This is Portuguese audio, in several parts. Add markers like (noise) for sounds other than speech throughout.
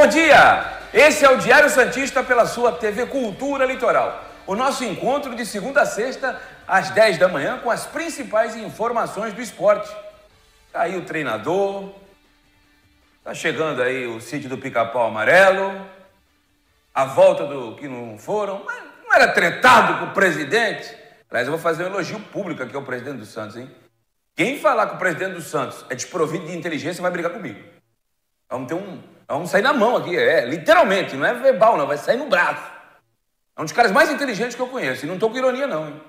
Bom dia! Esse é o Diário Santista pela sua TV Cultura Litoral. O nosso encontro de segunda a sexta, às 10 da manhã, com as principais informações do esporte. Tá aí o treinador, tá chegando aí o sítio do pica-pau amarelo, a volta do que não foram, mas não era tretado com o presidente. Aliás, eu vou fazer um elogio público aqui ao presidente do Santos, hein? Quem falar que o presidente do Santos é desprovido de inteligência vai brigar comigo. Vamos ter um. Vamos sair na mão aqui, é, literalmente, não é verbal, não, vai sair no braço. É um dos caras mais inteligentes que eu conheço. E não estou com ironia, não, hein?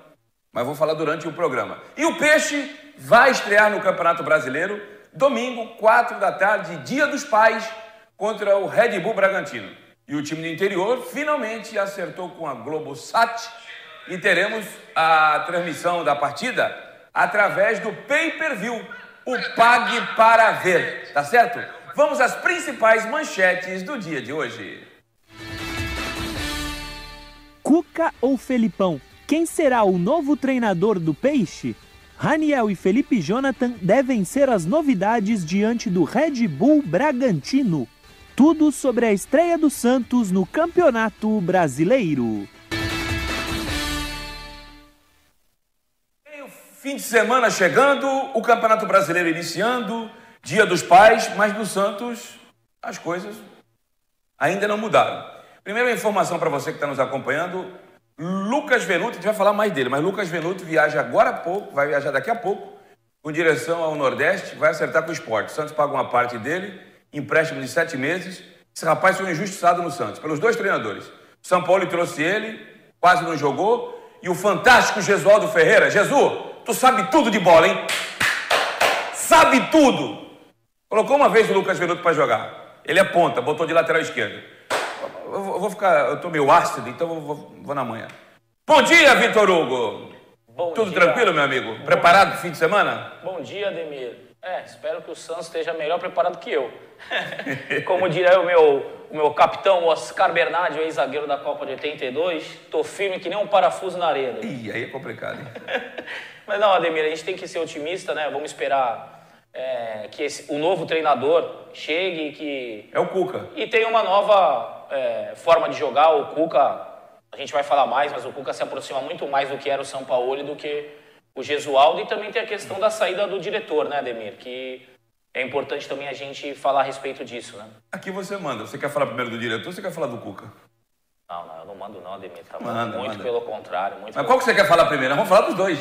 Mas vou falar durante o programa. E o Peixe vai estrear no Campeonato Brasileiro, domingo, 4 da tarde, Dia dos Pais, contra o Red Bull Bragantino. E o time do interior finalmente acertou com a Globosat e teremos a transmissão da partida através do pay-per-view, o Pague para Ver, tá certo? Vamos às principais manchetes do dia de hoje. Cuca ou Felipão? Quem será o novo treinador do Peixe? Raniel e Felipe Jonathan devem ser as novidades diante do Red Bull Bragantino. Tudo sobre a estreia do Santos no Campeonato Brasileiro. Fim de semana chegando, o Campeonato Brasileiro iniciando, Dia dos Pais, mas no Santos as coisas ainda não mudaram. Primeira informação para você que está nos acompanhando, Lucas Venuto, a gente vai falar mais dele, mas Lucas Venuto viaja agora há pouco, vai viajar daqui a pouco, com direção ao Nordeste, vai acertar com o esporte. O Santos paga uma parte dele, empréstimo de sete meses. Esse rapaz foi injustiçado no Santos, pelos dois treinadores. São Paulo trouxe ele, quase não jogou, e o fantástico Gesualdo Ferreira. Jesus, tu sabe tudo de bola, hein? Sabe tudo! Colocou uma vez o Lucas Venuto para jogar. Ele é ponta, botou de lateral esquerdo. Eu vou ficar, eu tô meio ácido, então eu vou, vou na manhã. Bom dia, Vitor Hugo! Bom Tudo dia. tranquilo, meu amigo? Preparado pro fim de semana? Bom dia, Ademir. É, espero que o Santos esteja melhor preparado que eu. (laughs) Como diria o meu, o meu capitão Oscar Bernardi, o ex-zagueiro da Copa de 82, tô firme que nem um parafuso na areia. Ih, aí é complicado, hein? (laughs) Mas não, Ademir, a gente tem que ser otimista, né? Vamos esperar é, que esse- o novo treinador chegue e que É o Cuca. E tem uma nova é, forma de jogar. O Cuca, a gente vai falar mais, mas o Cuca se aproxima muito mais do que era o São Paulo do que o Gesualdo. E também tem a questão da saída do diretor, né, Ademir? Que é importante também a gente falar a respeito disso, né? Aqui você manda. Você quer falar primeiro do diretor ou você quer falar do Cuca? Não, não, eu não mando não, Ademir. Tá Manda, muito manda. pelo contrário. Muito Mas pelo- qual que você quer falar primeiro? Vamos falar dos dois.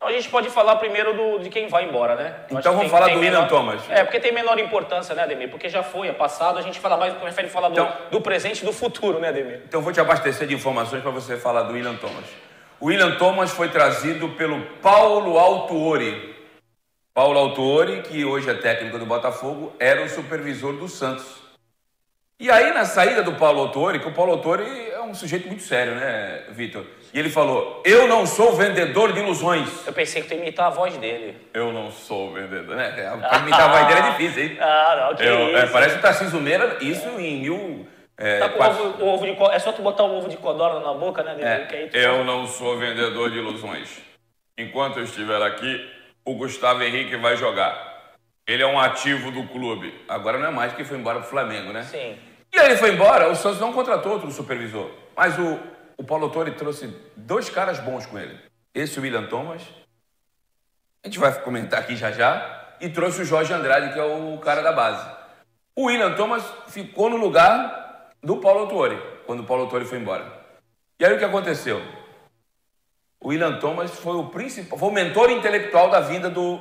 Então, a gente pode falar primeiro do, de quem vai embora, né? Eu Então vamos falar do William Thomas. É, porque tem menor importância, né, Ademir? Porque já foi, é passado, a gente fala mais, prefere falar do, Então- do presente e do futuro, né, Ademir? Então eu vou te abastecer de informações para você falar do William Thomas. O William Thomas foi trazido pelo Paulo Autuori. Paulo Autuori, que hoje é técnico do Botafogo, era o supervisor do Santos. E aí, na saída do Paulo Autuori, que o Paulo Autuori é um sujeito muito sério, né, Vitor? E ele falou: Eu não sou vendedor de ilusões. Eu pensei que tu ia imitar a voz dele. Eu não sou vendedor, né? Pra imitar a voz dele é difícil, hein? (laughs) Ah, não, que Eu- é, parece o Tarcísio Meira, isso em mil. É, Tá com quatro- ovo, ovo de É só tu botar o ovo de codorna na boca, né, aí tu É, eu não sou vendedor de ilusões. Enquanto eu estiver aqui, o Gustavo Henrique vai jogar. Ele é um ativo do clube. Agora não é mais que foi embora pro Flamengo, né? Sim. E aí ele foi embora, o Santos não contratou outro supervisor. Mas o, o Paulo Autori trouxe dois caras bons com ele. Esse o William Thomas. A gente vai comentar aqui já já. E trouxe o Jorge Andrade, que é o cara da base. O William Thomas ficou no lugar do Paulo Autori, quando o Paulo Autori foi embora. E aí o que aconteceu? O William Thomas foi o principal, foi o mentor intelectual da vinda do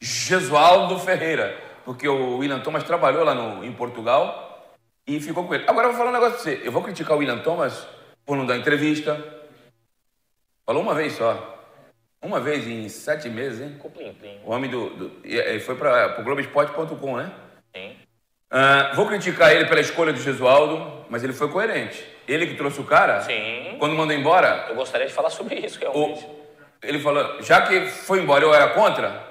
Gesualdo Ferreira, porque o William Thomas trabalhou lá no, em Portugal e ficou com ele. Agora eu vou falar um negócio pra você. Eu vou criticar o William Thomas por não dar entrevista. Falou uma vez só. Uma vez em sete meses, hein? Com plim, plim. O homem do. do e- e foi para o Globoesporte.com, né? Sim. Ah, vou criticar ele pela escolha do Gesualdo, mas ele foi coerente. Ele que trouxe o cara, Sim. quando mandou embora, Eu gostaria de falar sobre isso, realmente. o- ele falou, já que foi embora eu era contra,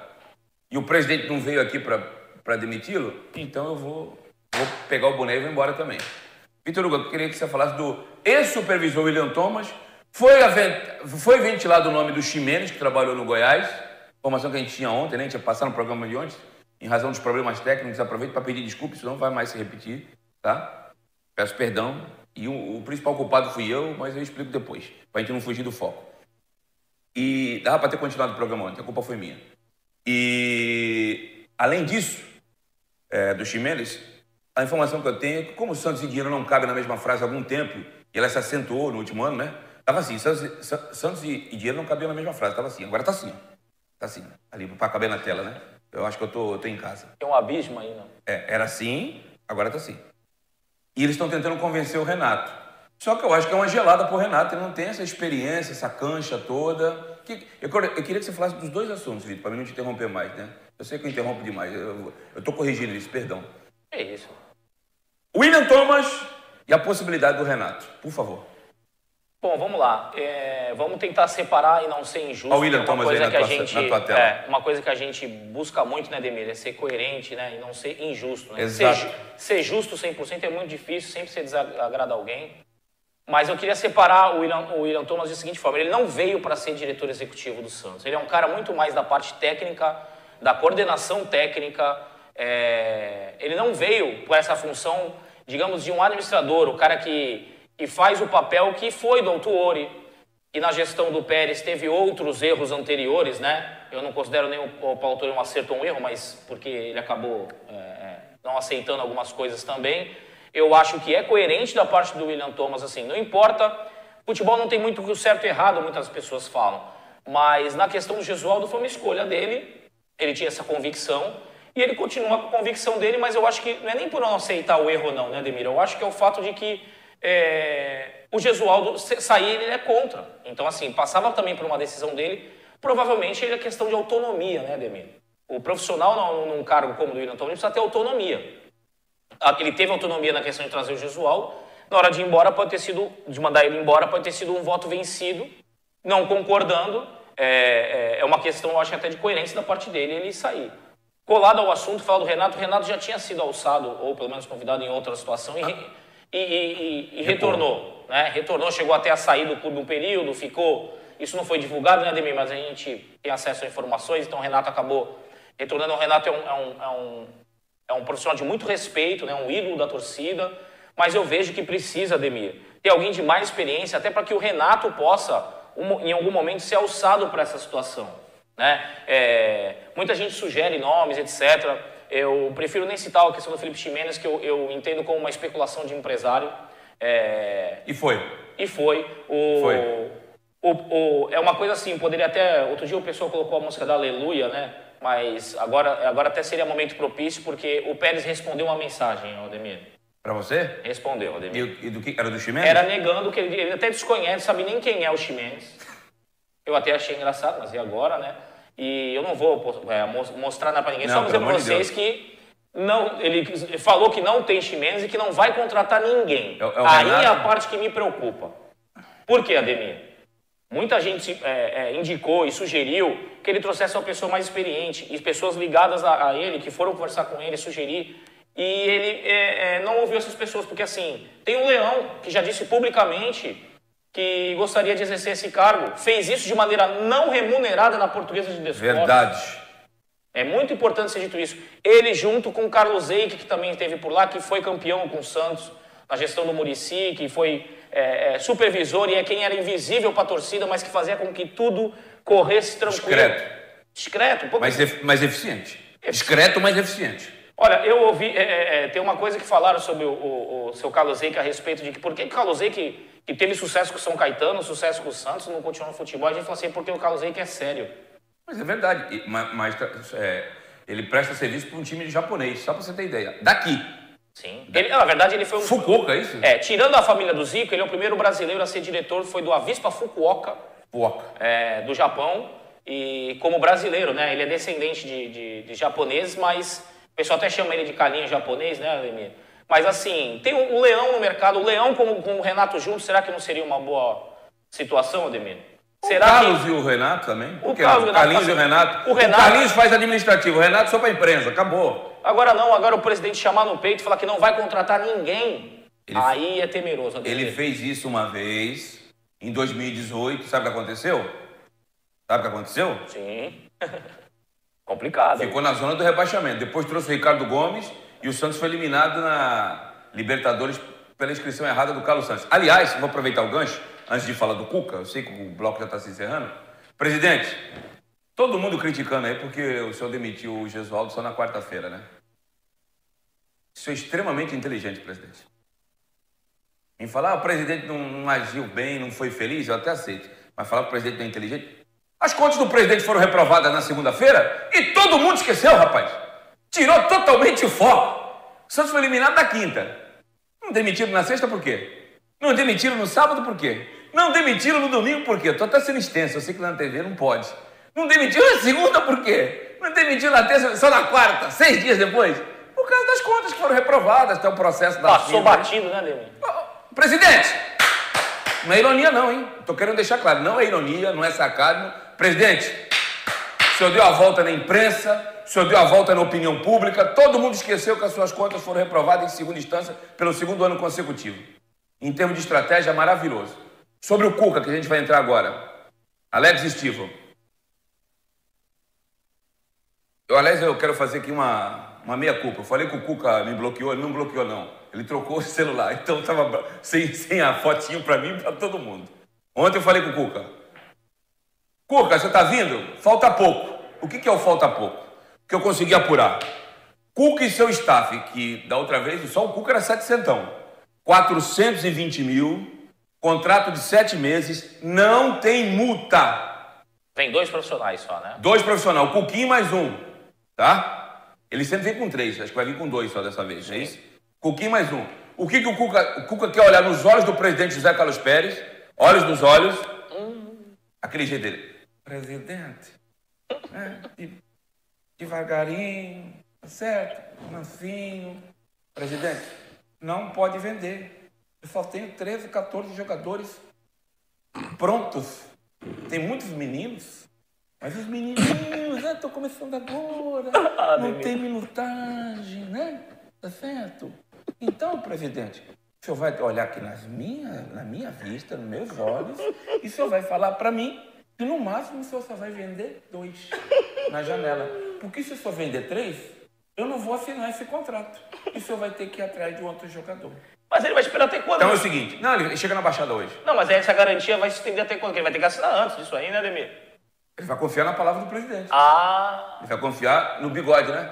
e o presidente não veio aqui para demiti-lo, então eu vou, vou pegar o boné e vou embora também. Vitor Hugo, eu queria que você falasse do ex-supervisor William Thomas. Foi, foi ventilado o nome do Ximenes, que trabalhou no Goiás. Informação que a gente tinha ontem, né? A gente ia passar no programa de ontem. Em razão dos problemas técnicos, aproveito para pedir desculpa, isso não vai mais se repetir, tá? Peço perdão. E o, o principal culpado fui eu, mas eu explico depois, para a gente não fugir do foco. E dava para ter continuado o programa ontem, a culpa foi minha. E, além disso, é, do Ximenes, a informação que eu tenho é que, como Santos e dinheiro não cabem na mesma frase há algum tempo, e ela se acentuou no último ano, né? Tava assim, Santos, Santos e, dinheiro não cabiam na mesma frase, tava assim. Agora tá assim, Tá assim, ali para caber na tela, né? Eu acho que eu tô, eu tô em casa. Tem um abismo aí, não? É, era assim, agora tá assim. E eles estão tentando convencer o Renato. Só que eu acho que é uma gelada pro Renato, ele não tem essa experiência, essa cancha toda. Eu, eu queria que você falasse dos dois assuntos, Vitor, para mim não te interromper mais, né? Eu sei que eu interrompo demais, eu estou corrigindo isso, perdão. É isso. William Thomas e a possibilidade do Renato, por favor. Bom, vamos lá. É, vamos tentar separar e não ser injusto. O William Thomas aí que tua, a gente, na tua tela. É, uma coisa que a gente busca muito, né, Demir? É ser coerente né, e não ser injusto. Né? Exato. Ser, ser justo 100% é muito difícil, sempre você desagrada alguém. Mas eu queria separar o William, o William Thomas da seguinte forma: ele não veio para ser diretor executivo do Santos. Ele é um cara muito mais da parte técnica, da coordenação técnica. É, ele não veio com essa função, digamos, de um administrador, o cara que, que faz o papel que foi do Autuori. E na gestão do Pérez teve outros erros anteriores, né? Eu não considero nem o, Paulo Torre um acerto ou um erro, mas porque ele acabou é, é não aceitando algumas coisas também eu acho que é coerente da parte do William Thomas, assim, não importa, futebol não tem muito certo e errado, muitas pessoas falam, mas na questão do Gesualdo foi uma escolha dele, ele tinha essa convicção, e ele continua com a convicção dele, mas eu acho que não é nem por não aceitar o erro não, né, Demir? Eu acho que é o fato de que é, o Gesualdo sair, ele é contra. Então, assim, passava também por uma decisão dele, provavelmente é questão de autonomia, né, Demir? O profissional num cargo como o do William Thomas precisa ter autonomia. Ah, ele teve autonomia na questão de trazer o Jesualdo. Na hora de ir embora, pode ter sido, de mandar ele embora, pode ter sido um voto vencido, não concordando. É, é, é uma questão, eu acho, até de coerência da parte dele ele sair. Colado ao assunto, falar do Renato, o Renato já tinha sido alçado, ou pelo menos convidado em outra situação, e, e, e, e retornou. Né? Retornou, chegou até a sair do clube um período, ficou. Isso não foi divulgado, né, Ademir? Mas a gente tem acesso a informações, então o Renato acabou retornando. O Renato é um, é um, é um é um profissional de muito respeito, né, um ídolo da torcida, mas eu vejo que precisa, Ademir, ter alguém de mais experiência, até para que o Renato possa, em algum momento, ser alçado para essa situação. Né? É, muita gente sugere nomes, etc. Eu prefiro nem citar a questão do Felipe Ximenes, que eu, eu entendo como uma especulação de empresário. É... E foi. E foi. O, foi. O, o, é uma coisa assim, poderia até. Outro dia o pessoal colocou a música da Aleluia, né? mas agora, agora até seria momento propício, porque o Pérez respondeu uma mensagem, Aldemir. Para você? Respondeu, Aldemir. E, e, do que? Era do Ximenes? Era negando que ele, ele até desconhece, sabe nem quem é o Ximenes. Eu até achei engraçado, mas e agora, né? E eu não vou é, mostrar nada para ninguém, não, só dizer para vocês de que não, ele falou que não tem Ximenes e que não vai contratar ninguém. É, é Aí Renato? é a parte que me preocupa. Por quê, Ademir? Muita gente é, é, indicou e sugeriu que ele trouxesse uma pessoa mais experiente e pessoas ligadas a, a ele, que foram conversar com ele, sugerir. E ele é, é não ouviu essas pessoas, porque assim, tem um leão que já disse publicamente que gostaria de exercer esse cargo, fez isso de maneira não remunerada na portuguesa de desporto. Verdade. É muito importante ser dito isso. Ele, junto com o Carlos Eike, que também esteve por lá, que foi campeão com o Santos na gestão do Murici, que foi é, é, supervisor e é quem era invisível para a torcida, mas que fazia com que tudo corresse tranquilo. Discreto. Discreto, um pouco. Mas, ef mas eficiente. Discreto, mas eficiente. Olha, eu ouvi, é, é, é, tem uma coisa que falaram sobre o, o, o seu Carlos Eike a respeito de que por que o Carlos Eike, que teve sucesso com o São Caetano, sucesso com o Santos, não continuou no futebol, a gente falou assim, porque o Carlos Eike é sério. Mas é verdade, mas, mas é, ele presta serviço para um time de japonês, só para você ter ideia. Daqui. Sim. Ele, na verdade, ele foi um. Fukuoka, é isso? É, tirando a família do Zico, ele é o primeiro brasileiro a ser diretor, foi do Avispa Fukuoka, Fukuoka. É, do Japão. E como brasileiro, né? Ele é descendente de, de, de japoneses, mas pessoal até chama ele de calinha japonês, né, Ademir? Mas assim, tem o, Leão no mercado. O Leão com, com o Renato junto, será que não seria uma boa situação, Ademir? Será o Carlos que... e o Renato também? O, Carlos, o Carlinhos e o Renato. O, Renato... o Carlinhos faz administrativo, o Renato só para imprensa, acabou. Agora não, agora o presidente chamar no peito e falar que não vai contratar ninguém. Ele, aí é temeroso. Ele fez isso uma vez, em 2018, sabe o que aconteceu? Sabe o que aconteceu? Sim. (laughs) Complicado. Ficou na zona do rebaixamento. Depois trouxe o Ricardo Gomes e o Santos foi eliminado na Libertadores pela inscrição errada do Carlos Santos. Aliás, vou aproveitar o gancho, antes de falar do Cuca, eu sei que o bloco já está se encerrando. Presidente, todo mundo criticando aí porque o senhor demitiu o Gesualdo só na quarta-feira, né? Isso é extremamente inteligente, presidente. Em falar, ah, o presidente não, não, agiu bem, não foi feliz, eu até aceito. Mas falar que o presidente não é inteligente. As contas do presidente foram reprovadas na segunda-feira e todo mundo esqueceu, rapaz. Tirou totalmente o foco. O Santos foi eliminado na quinta. Não demitiram na sexta por quê? Não demitiram no sábado por quê? Não demitiram no domingo por quê? Estou até sendo extenso, eu sei que na TV não pode. Não demitiram na segunda por quê? Não demitiram na terça, só na quarta, seis dias depois? Por causa das contas que foram reprovadas, até o processo da. Passou batido, né, Leandro? Presidente! Não é ironia, não, hein? Estou querendo deixar claro. Não é ironia, não é sacado. Presidente, o senhor deu a volta na imprensa, o senhor deu a volta na opinião pública, todo mundo esqueceu que as suas contas foram reprovadas em segunda instância pelo segundo ano consecutivo. Em termos de estratégia, maravilhoso. Sobre o Cuca, que a gente vai entrar agora. Alex Stival. Eu, aliás, eu quero fazer aqui uma, uma meia-culpa. Eu falei que o Cuca me bloqueou, ele não bloqueou, não. Ele trocou o (laughs) celular, então estava sem, sem a fotinho para mim e para todo mundo. Ontem eu falei com o Cuca. Cuca, você está vindo? Falta pouco. O que, que é o falta pouco? Que eu consegui apurar. Cuca e seu staff, que da outra vez só o Cuca era 700. 420 mil, contrato de sete meses, não tem multa. Tem dois profissionais só, né? Dois profissionais, o Cuquinho mais um, tá? Ele sempre vem com três, acho que vai vir com dois só dessa vez, Sim. não é isso? Cuquinho mais um. O que, que o, Cuca, o Cuca quer olhar nos olhos do presidente José Carlos Pérez, olhos nos olhos, hum. aquele jeito dele. Presidente, é, devagarinho, tá certo? Mansinho. Presidente, não pode vender. Eu só tenho 13, 14 jogadores prontos. Tem muitos meninos, mas os menininhos, estou começando agora, (laughs) ah, não tem minutagem, né? Tá certo? Então, presidente, o senhor vai olhar aqui nas minhas, na minha vista, nos meus olhos, e o senhor vai falar para mim que no máximo o senhor só vai vender dois (laughs) na janela. Porque se o senhor vender três, eu não vou assinar esse contrato. E o senhor vai ter que ir atrás de outro jogador. Mas ele vai esperar até quando? Então é o seguinte, não, ele chega na Baixada hoje. Não, mas essa garantia vai se estender até quando? Ele vai ter que assinar antes disso aí, né, Demir? Ele vai confiar na palavra do presidente. Ah. Ele vai confiar no bigode, né?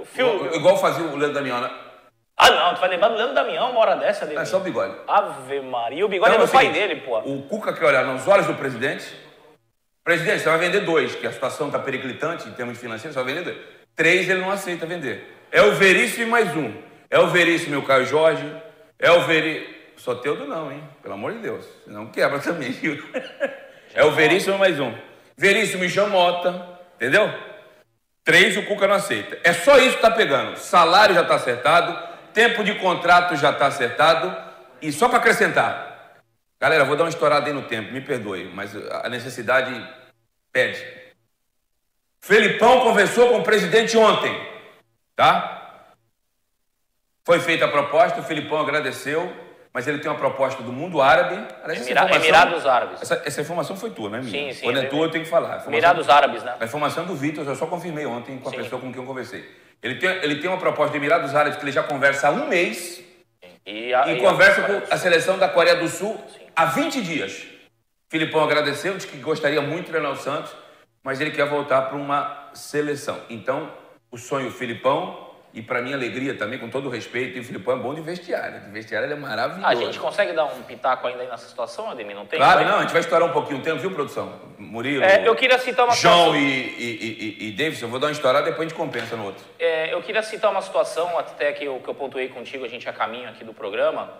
O fio... Igual, fazia o Leandro Damião, né? Ah, não, tu vai lembrar do Leandro Damião uma hora dessa, Demir. É só o bigode. Ave Maria. O bigode então, é do é pai dele, pô. O Cuca quer olhar nos olhos do presidente. Presidente, você vai vender dois, que a situação está periclitante em termos financeiros, você vai vender dois. Três ele não aceita vender. É o Veríssimo e mais um. É o Veríssimo e o Caio Jorge. É o Veríssimo. Soteudo não, hein? Pelo amor de Deus. Senão quebra também. é o Veríssimo e mais um. Veríssimo e Jamota. Entendeu? Três o Cuca não aceita. É só isso que está pegando. Salário já está acertado. Tempo de contrato já está acertado. E só para acrescentar. Galera, vou dar uma estourada aí no tempo. Me perdoe, mas a necessidade pede. Felipão conversou com o presidente ontem. Tá? Foi feita a proposta, o Filipão agradeceu, mas ele tem uma proposta do mundo árabe. Aliás, Emira Emirados Árabes. Essa, essa, informação foi tua, não é minha? Sim, sim. Quando é tua, eu tenho que falar. Emirados Árabes, né? A informação do Vitor, eu só confirmei ontem com a sim. pessoa com quem eu conversei. Ele tem, ele tem uma proposta de Emirados Árabes que ele já conversa há um mês e, a, e, e conversa a... com a seleção da Coreia do Sul sim. há 20 dias. Filipão agradeceu, disse que gostaria muito de treinar o Santos, mas ele quer voltar para uma seleção. Então, o sonho Filipão e para minha alegria também, com todo o respeito, e o Filipão é bom de vestiário. De vestiário ele é maravilhoso. A gente consegue dar um pitaco ainda aí nessa situação, Ademir? Não tem? Claro, não, a gente vai estourar um pouquinho o tempo, viu, produção? Murilo. É, eu queria citar uma João situação... e, e, e, e Davis, eu vou dar uma estourada, depois a gente compensa no outro. É, eu queria citar uma situação, até que eu, que eu pontuei contigo, a gente a caminho aqui do programa.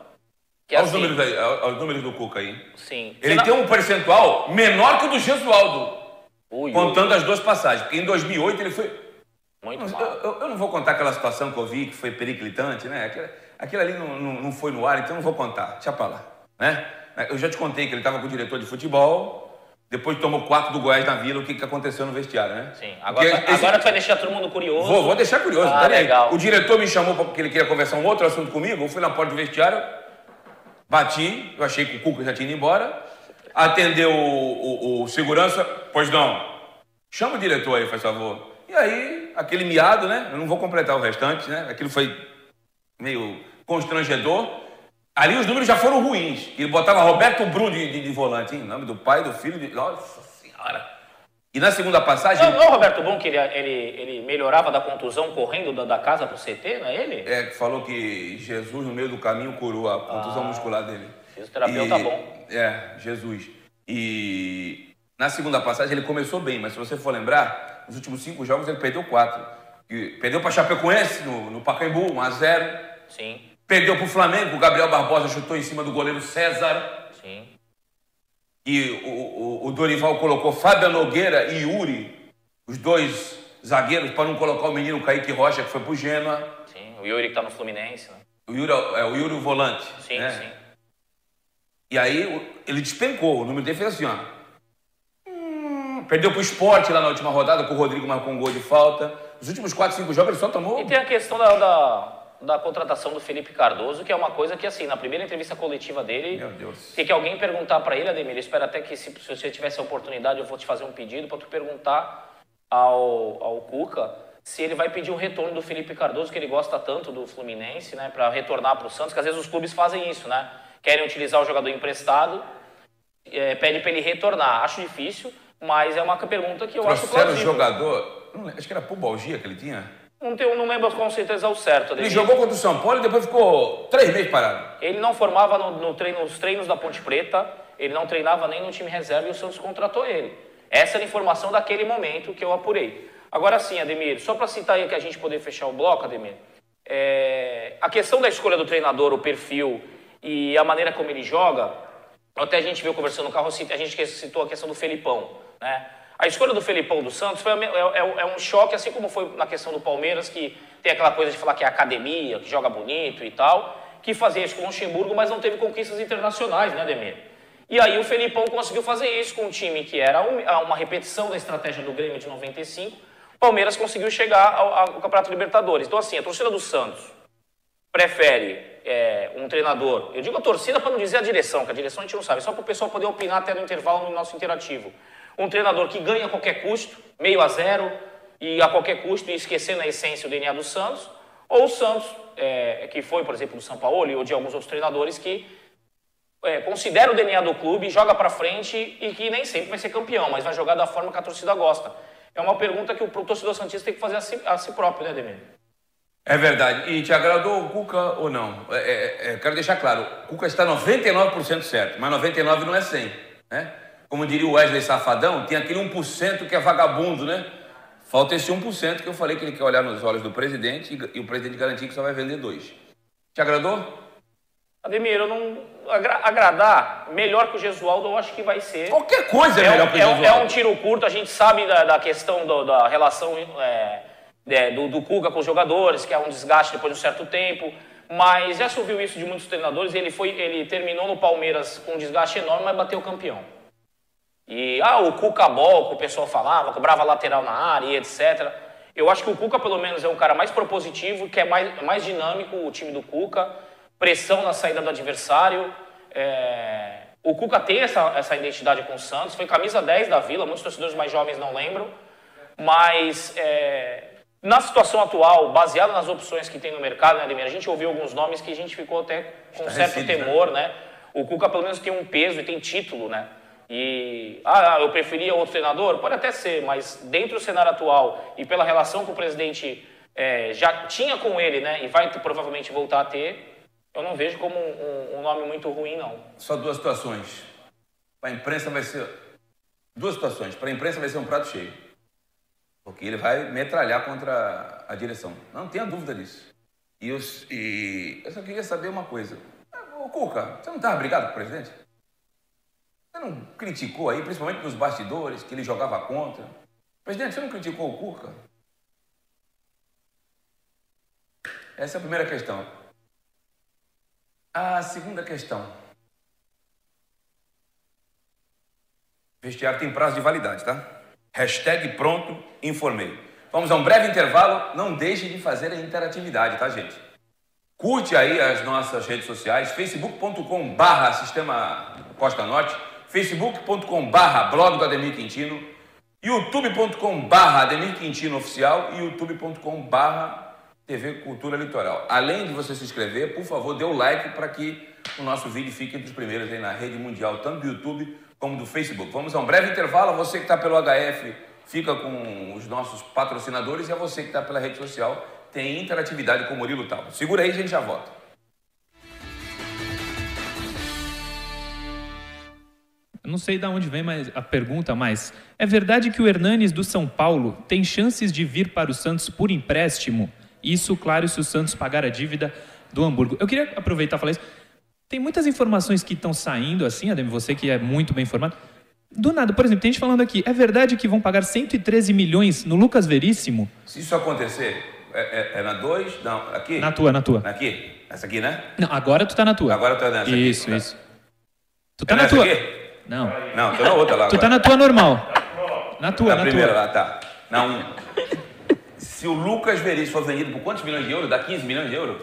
Que é olha, assim... os números aí, olha os números do Cuca aí. Sim. Ele tem um percentual menor que o do Gesualdo. Ui, contando ui. as duas passagens. Porque em 2008 ele foi muito mal. Eu, eu, não vou contar aquela situação que eu vi, que foi periclitante, né? Aquilo, aquilo ali não, não, não, foi no ar, então não vou contar. Deixa pra lá. Né? Eu já te contei que ele estava com o diretor de futebol, depois tomou quatro do Goiás na vila, o que, que aconteceu no vestiário, né? Sim. Agora, esse... agora tu vai deixar todo mundo curioso. Vou, vou deixar curioso. Ah, tá legal. O diretor me chamou porque ele queria conversar um outro assunto comigo. Eu fui na porta do vestiário, bati, eu achei que o Cuca já tinha ido embora. Atendeu o, o, o segurança, pois não. Chama o diretor aí, faz favor. E aí, aquele miado, né? Eu não vou completar o restante, né? Aquilo foi meio constrangedor. Ali os números já foram ruins. Ele botava Roberto Brum de, de, de volante, em nome do pai, do filho, de... Nossa Senhora. E na segunda passagem. Não, não Roberto Brum, que ele, ele, ele melhorava da contusão correndo da, da casa pro CT, não é ele? É, que falou que Jesus, no meio do caminho, curou a contusão ah, muscular dele. Fisioterapeuta e, bom. É, Jesus. E na segunda passagem ele começou bem, mas se você for lembrar, nos últimos cinco jogos ele perdeu quatro. Perdeu para Chapecoense no, no Pacaembu, 1 a 0 Sim. Perdeu para o Flamengo, o Gabriel Barbosa chutou em cima do goleiro César. Sim. E o, o, o Dorival colocou Fábio Nogueira e Yuri, os dois zagueiros, para não colocar o menino Kaique Rocha, que foi para o Genoa. Sim, o Yuri que está no Fluminense. Né? O Yuri é o Yuri o volante. Sim, né? sim. E aí ele despencou, o número dele fez assim, ó. Perdeu para o esporte lá na última rodada, com o Rodrigo marcou um gol de falta. Os últimos 4, 5 jogos ele só tomou. E tem a questão da, da da contratação do Felipe Cardoso, que é uma coisa que, assim, na primeira entrevista coletiva dele, tem que alguém perguntar para ele, Ademir, eu espero até que se, se você tivesse a oportunidade, eu vou te fazer um pedido para tu perguntar ao, ao Cuca se ele vai pedir o retorno do Felipe Cardoso, que ele gosta tanto do Fluminense, né, para retornar para o Santos, que às vezes os clubes fazem isso, né? Querem utilizar o jogador emprestado, é, pede para ele retornar. Acho difícil, mas é uma pergunta que eu Trouxeram acho plausível. o jogador, acho que era pubalgia que ele tinha? Não, tenho, não lembro com certeza ao certo. Ele jogou contra o São Paulo e depois ficou três meses parado. Ele não formava no, no treino, nos treinos da Ponte Preta, ele não treinava nem no time reserva e o Santos contratou ele. Essa era a informação daquele momento que eu apurei. Agora sim, Ademir, só para citar aí que a gente poder fechar o bloco, Ademir, é, a questão da escolha do treinador, o perfil e a maneira como ele joga, até a gente viu conversando no carro, a gente citou a questão do Felipão, né? A escolha do Felipão dos Santos foi, é, é, é, um choque, assim como foi na questão do Palmeiras, que tem aquela coisa de falar que é academia, que joga bonito e tal, que fazia isso com o Luxemburgo, mas não teve conquistas internacionais, né, Demir? E aí o Felipão conseguiu fazer isso com um time que era uma repetição da estratégia do Grêmio de 95. O Palmeiras conseguiu chegar ao, ao Campeonato Libertadores. Então, assim, a torcida do Santos prefere é, um treinador. Eu digo a torcida para não dizer a direção, que a direção a gente não sabe, só para o pessoal poder opinar até no intervalo no nosso interativo. Um treinador que ganha a qualquer custo, meio a zero, e a qualquer custo, e esquecendo a essência, o DNA do Santos, ou o Santos, é, que foi, por exemplo, do São Paulo, ou de alguns outros treinadores que é, considera o DNA do clube, joga para frente e que nem sempre vai ser campeão, mas vai jogar da forma que a torcida gosta. É uma pergunta que o torcedor Santista tem que fazer a si, a si próprio, né, Demir? É verdade. E te agradou o Cuca ou não? É, é, é quero deixar claro, o Cuca está 99% certo, mas 99% não é 100%. Né? Como diria o Wesley Safadão, tem aquele 1% que é vagabundo, né? Falta esse 1% que eu falei que ele quer olhar nos olhos do presidente e, o presidente garantir que só vai vender dois. Te agradou? Ademir, eu não. Agra agradar melhor que o Gesualdo, eu acho que vai ser. Qualquer coisa é, é melhor que o Gesualdo. É, é um tiro curto, a gente sabe da, da questão do, da relação é, é, do, do Cuca com os jogadores, que é um desgaste depois de um certo tempo. Mas já se ouviu isso de muitos treinadores, ele, foi, ele terminou no Palmeiras com um desgaste enorme, mas bateu campeão. E, ah, o Cuca Bol, que o pessoal falava, cobrava lateral na área e etc. Eu acho que o Cuca, pelo menos, é um cara mais propositivo, que é mais, mais dinâmico, o time do Cuca, pressão na saída do adversário. É... O Cuca tem essa, essa identidade com o Santos, foi camisa 10 da Vila, muitos torcedores mais jovens não lembram, mas é... na situação atual, baseado nas opções que tem no mercado, né, Ademir, a gente ouviu alguns nomes que a gente ficou até com Está certo recido, temor, né? né? O Cuca, pelo menos, tem um peso e tem título, né? E, ah, eu preferia outro treinador? Pode até ser, mas dentro do cenário atual e pela relação que o presidente é, já tinha com ele, né, e vai provavelmente voltar a ter, eu não vejo como um, um nome muito ruim, não. Só duas situações. Para a imprensa vai ser. Duas situações. Para a imprensa vai ser um prato cheio. Porque ele vai metralhar contra a direção. Não tenha dúvida disso. E, os, e eu só queria saber uma coisa. Ô, Cuca, você não estava brigado com o presidente? Você não criticou aí, principalmente nos bastidores, que ele jogava contra? Presidente, você não criticou o Cuca? Essa é a primeira questão. A segunda questão. Vestiário tem prazo de validade, tá? Hashtag pronto, informei. Vamos a um breve intervalo. Não deixe de fazer a interatividade, tá, gente? Curte aí as nossas redes sociais, facebook.com barra Sistema Costa Norte facebook.com barra blog do Ademir Quintino, youtube.com barra Ademir Quintino Oficial e youtube.com barra TV Cultura Litoral. Além de você se inscrever, por favor, dê o like para que o nosso vídeo fica entre os primeiros aí na rede mundial, tanto do YouTube como do Facebook. Vamos a um breve intervalo. Você que está pelo HF, fica com os nossos patrocinadores e a você que está pela rede social, tem interatividade com o Murilo Tal. Segura aí, a gente já volta. Eu não sei de onde vem mas a pergunta, mas é verdade que o Hernanes do São Paulo tem chances de vir para o Santos por empréstimo? Isso, claro, se o Santos pagar a dívida do Hamburgo. Eu queria aproveitar e falar isso. Tem muitas informações que estão saindo assim, Ademir, você que é muito bem informado. Do nada, por exemplo, tem gente falando aqui, é verdade que vão pagar 113 milhões no Lucas Veríssimo? Se isso acontecer, é, é, é na 2? Não, aqui? Na tua, na tua. Aqui? Essa aqui, né? Não, agora tu tá na tua. Agora eu tô nessa Isso, aqui. tá? isso. Tu tá É na tua. aqui? Não. Não, tô na outra lá Tu tá agora. na tua normal. Na tua, Na na primeira tua. lá, tá. Na 1. Se o Lucas Veríssimo for vendido por quantos milhões de euros? Dá 15 milhões de euros?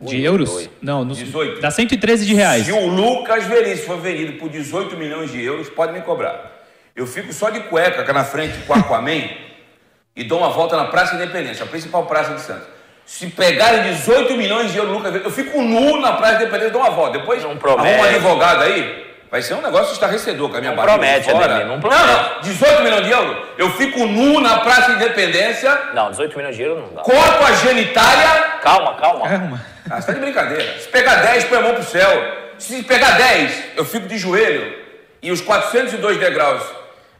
De euros? Não, nos, 18. dá 113 de reais. Se o Lucas Veríssimo for vendido por 18 milhões de euros, pode me cobrar. Eu fico só de cueca cá na frente com Aquaman e dou uma volta na Praça Independência, a principal praça de Santos. Se pegarem 18 milhões de euros no Lucas Veríssimo, eu fico nu na Praça Independência e dou uma volta. Depois Não promete. arruma um advogado aí. Vai ser um negócio estarrecedor com a minha Não barriga promete, fora. Ademir, não promete. não, 18 milhões de euros, eu fico nu na Praça Independência, Não, 18 milhões de euros não dá. corto a genitália Calma, calma. Calma. ah, você tá de brincadeira. Se pegar 10, põe a mão pro céu. Se pegar 10, eu fico de joelho. E os 402 degraus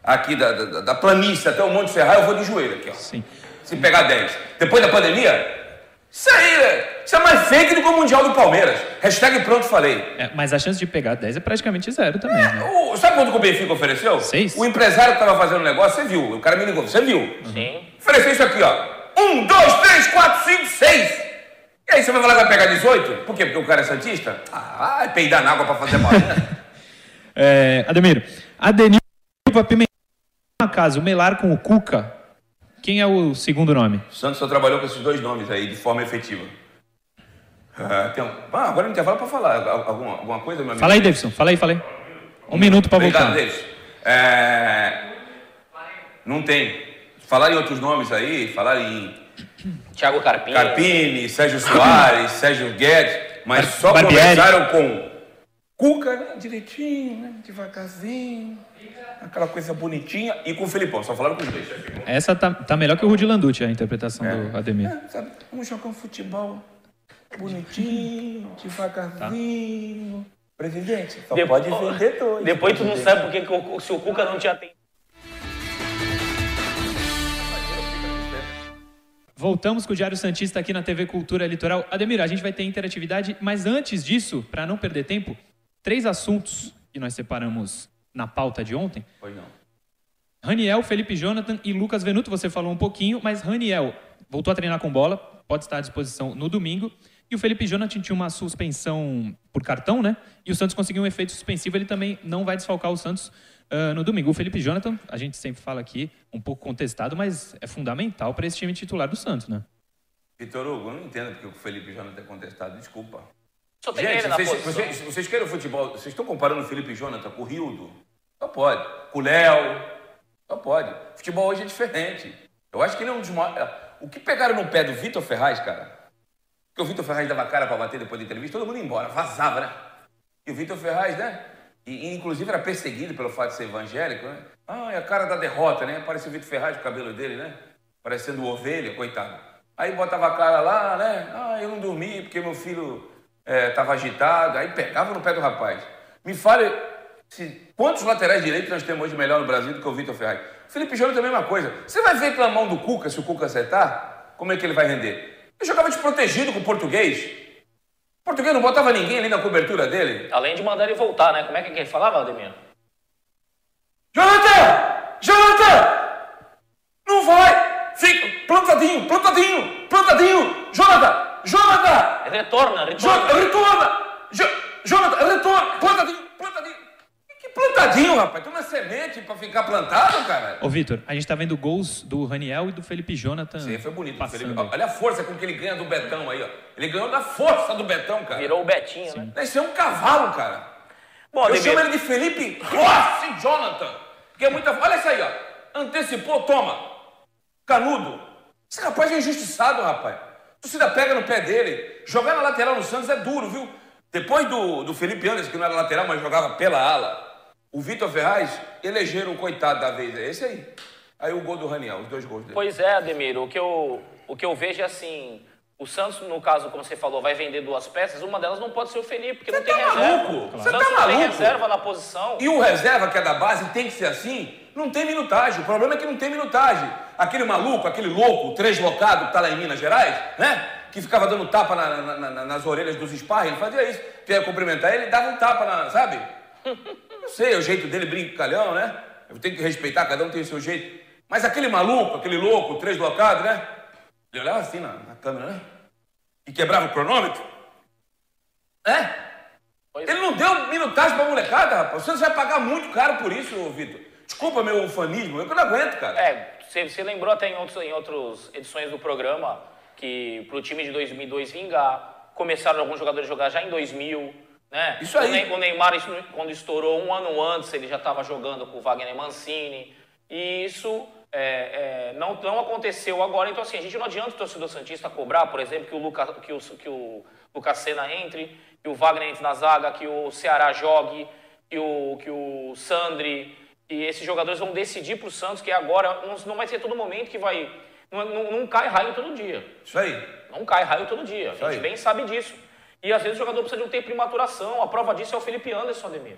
aqui da, da, da planície até o Monte Serra, eu vou de joelho aqui, ó. Sim. Se pegar 10. Depois da pandemia, isso aí, é- isso é mais fake do que o Mundial do Palmeiras. Hashtag pronto, falei. É, mas a chance de pegar 10 é praticamente zero também, né? O- sabe quanto que o Benfica ofereceu? Seis. O empresário que tava fazendo o negócio, você viu. O cara me ligou, você viu. Sim. Ofereceu isso aqui, ó. Um, dois, três, quatro, cinco, seis. E aí você vai falar que vai pegar 18? Por quê? Porque o cara é santista? Ah, vai peidar na água pra fazer barulho. (laughs) É, Ademir, Adenil Pimentel, acaso, o Melar com o Cuca, quem é o segundo nome? o Santos só trabalhou com esses dois nomes aí de forma efetiva. Ah, tem um... ah, agora não intervalo pra falar Al- alguma, alguma coisa, meu amigo? Fala aí, Davidson, fala aí, fala aí. Um minuto pra Obrigado, voltar. Davis. É... Não tem. Falar em outros nomes aí, falar em Thiago Carpini. Carpini, Sérgio Soares, (coughs) Sérgio Guedes, mas Bar- só Barbieri. conversaram com Cuca, né? Direitinho, né? Devagarzinho. Aquela coisa bonitinha. E com o Felipão, só falaram com os dois. Essa tá, tá melhor que o Rudy Landucci, a interpretação do Ademir. É, sabe? Vamos jogar um futebol bonitinho, (laughs) devagarzinho. Presidente, só Depois- pode vender dois. Depois tu não sabe por que o- se o Cuca não tinha tempo. Voltamos com o Diário Santista aqui na TV Cultura Litoral. Ademir, a gente vai ter interatividade, mas antes disso, para não perder tempo, três assuntos que nós separamos na pauta de ontem. Pois não. Raniel, Felipe Jonathan e Lucas Venuto, você falou um pouquinho, mas Raniel voltou a treinar com bola, pode estar à disposição no domingo. E o Felipe Jonathan tinha uma suspensão por cartão, né? E o Santos conseguiu um efeito suspensivo, ele também não vai desfalcar o Santos ah, no domingo. O Felipe Jonathan, a gente sempre fala aqui, um pouco contestado, mas é fundamental para esse time titular do Santos, né? Vitor Hugo, eu não entendo porque o Felipe Jonathan é contestado, desculpa. Só tem Gente, ele na vocês, posição. vocês, vocês querem o futebol, vocês estão comparando o Felipe Jonathan com o Rildo? Só pode. Com o Léo? Só pode. Futebol hoje é diferente. Eu acho que ele é um dos maiores... O que pegaram no pé do Vitor Ferraz, cara? Porque o Vitor Ferraz dava cara pra bater depois da entrevista, todo mundo ia embora, vazava, né? E o Vitor Ferraz, né? E, inclusive era perseguido pelo fato de ser evangélico, né? Ah, é a cara da derrota, né? Parece o Vitor Ferraz com o cabelo dele, né? Parecendo ovelha, coitado. Aí botava a cara lá, né? Ah, eu não dormi porque meu filho estava agitado. Aí pegava no pé do rapaz. Me fale se, quantos laterais direitos nós temos hoje melhor no Brasil do que o Vitor Ferraz. Felipe Jonathan, a mesma coisa. Você vai ver pela mão do Cuca, se o Cuca acertar, como é que ele vai render? Ele jogava desprotegido com o português. O português não botava ninguém ali na cobertura dele. Além de mandar ele voltar, né? Como é que ele falava, Ademir? Jonathan! Jonathan! Não vai! Fica plantadinho, plantadinho, plantadinho! Jonathan! Jonathan! Retorna, retorna. Jonathan, retorna! Jo- Jonathan, retorna! Plantadinho, plantadinho! Plantadinho, rapaz? Tu não é semente pra ficar plantado, cara? Ô, Vitor, a gente tá vendo gols do Raniel e do Felipe Jonathan. Sim, foi bonito. passando Felipe. Olha a força com que ele ganha do Betão aí, ó. Ele ganhou da força do Betão, cara. Virou o Betinho, né? Esse é um cavalo, cara. Bom, Eu chamo ele de Felipe Rossi Jonathan. Que é muita. Olha isso aí, ó. Antecipou, toma. Canudo. Esse rapaz é injustiçado, rapaz. A torcida pega no pé dele. Jogar na lateral no Santos é duro, viu? Depois do, do Felipe Anderson, que não era lateral, mas jogava pela ala, o Vitor Ferraz elegeram o coitado da vez. É esse aí. Aí o gol do Raniel, os dois gols dele. Pois é, Ademir, o que eu, o que eu vejo é assim, o Santos, no caso, como você falou, vai vender duas peças, uma delas não pode ser o Felipe, porque Você não tem tá reserva. maluco? O Você Santos tá não tem maluco? reserva na posição. E o reserva, que é da base, tem que ser assim, não tem minutagem. O problema é que não tem minutagem. Aquele maluco, aquele louco, translocado que tá lá em Minas Gerais, né? Que ficava dando tapa na- na- na- nas orelhas dos sparring, ele fazia isso. Tu ia cumprimentar ele, dava um tapa, na, sabe? (laughs) Não sei, é o jeito dele brincalhão, né? Eu tenho que respeitar, cada um tem o seu jeito. Mas aquele maluco, aquele louco, translocado, né? Ele olhava assim na, na câmera, né? E quebrava o cronômetro. É? Ele não deu minutagem pra molecada, rapaz. Você vai pagar muito caro por isso, Vitor. Desculpa meu ufanismo, eu não aguento, cara. É, você, lembrou até em, outros, em outras edições do programa que pro time de 2002 vingar, começaram alguns jogadores a jogar já em 2000, né? Isso aí. O Ney- O Neymar, quando estourou um ano antes, ele já estava jogando com o Wagner Mancini. E isso é, é, não, não aconteceu agora. Então, assim, a gente não adianta o torcedor Santista cobrar, por exemplo, que o, Luca, que o, que o Lucas Senna entre, que o Wagner entre na zaga, que o Ceará jogue, que o, que o Sandri e esses jogadores vão decidir para o Santos que agora não, não vai ser todo momento que vai. Não, não, não cai raio todo dia. Isso aí. Não cai raio todo dia. A Isso aí. gente bem sabe disso. E às vezes o jogador precisa de um tempo de maturação. A prova disso é o Felipe Anderson, Ademir.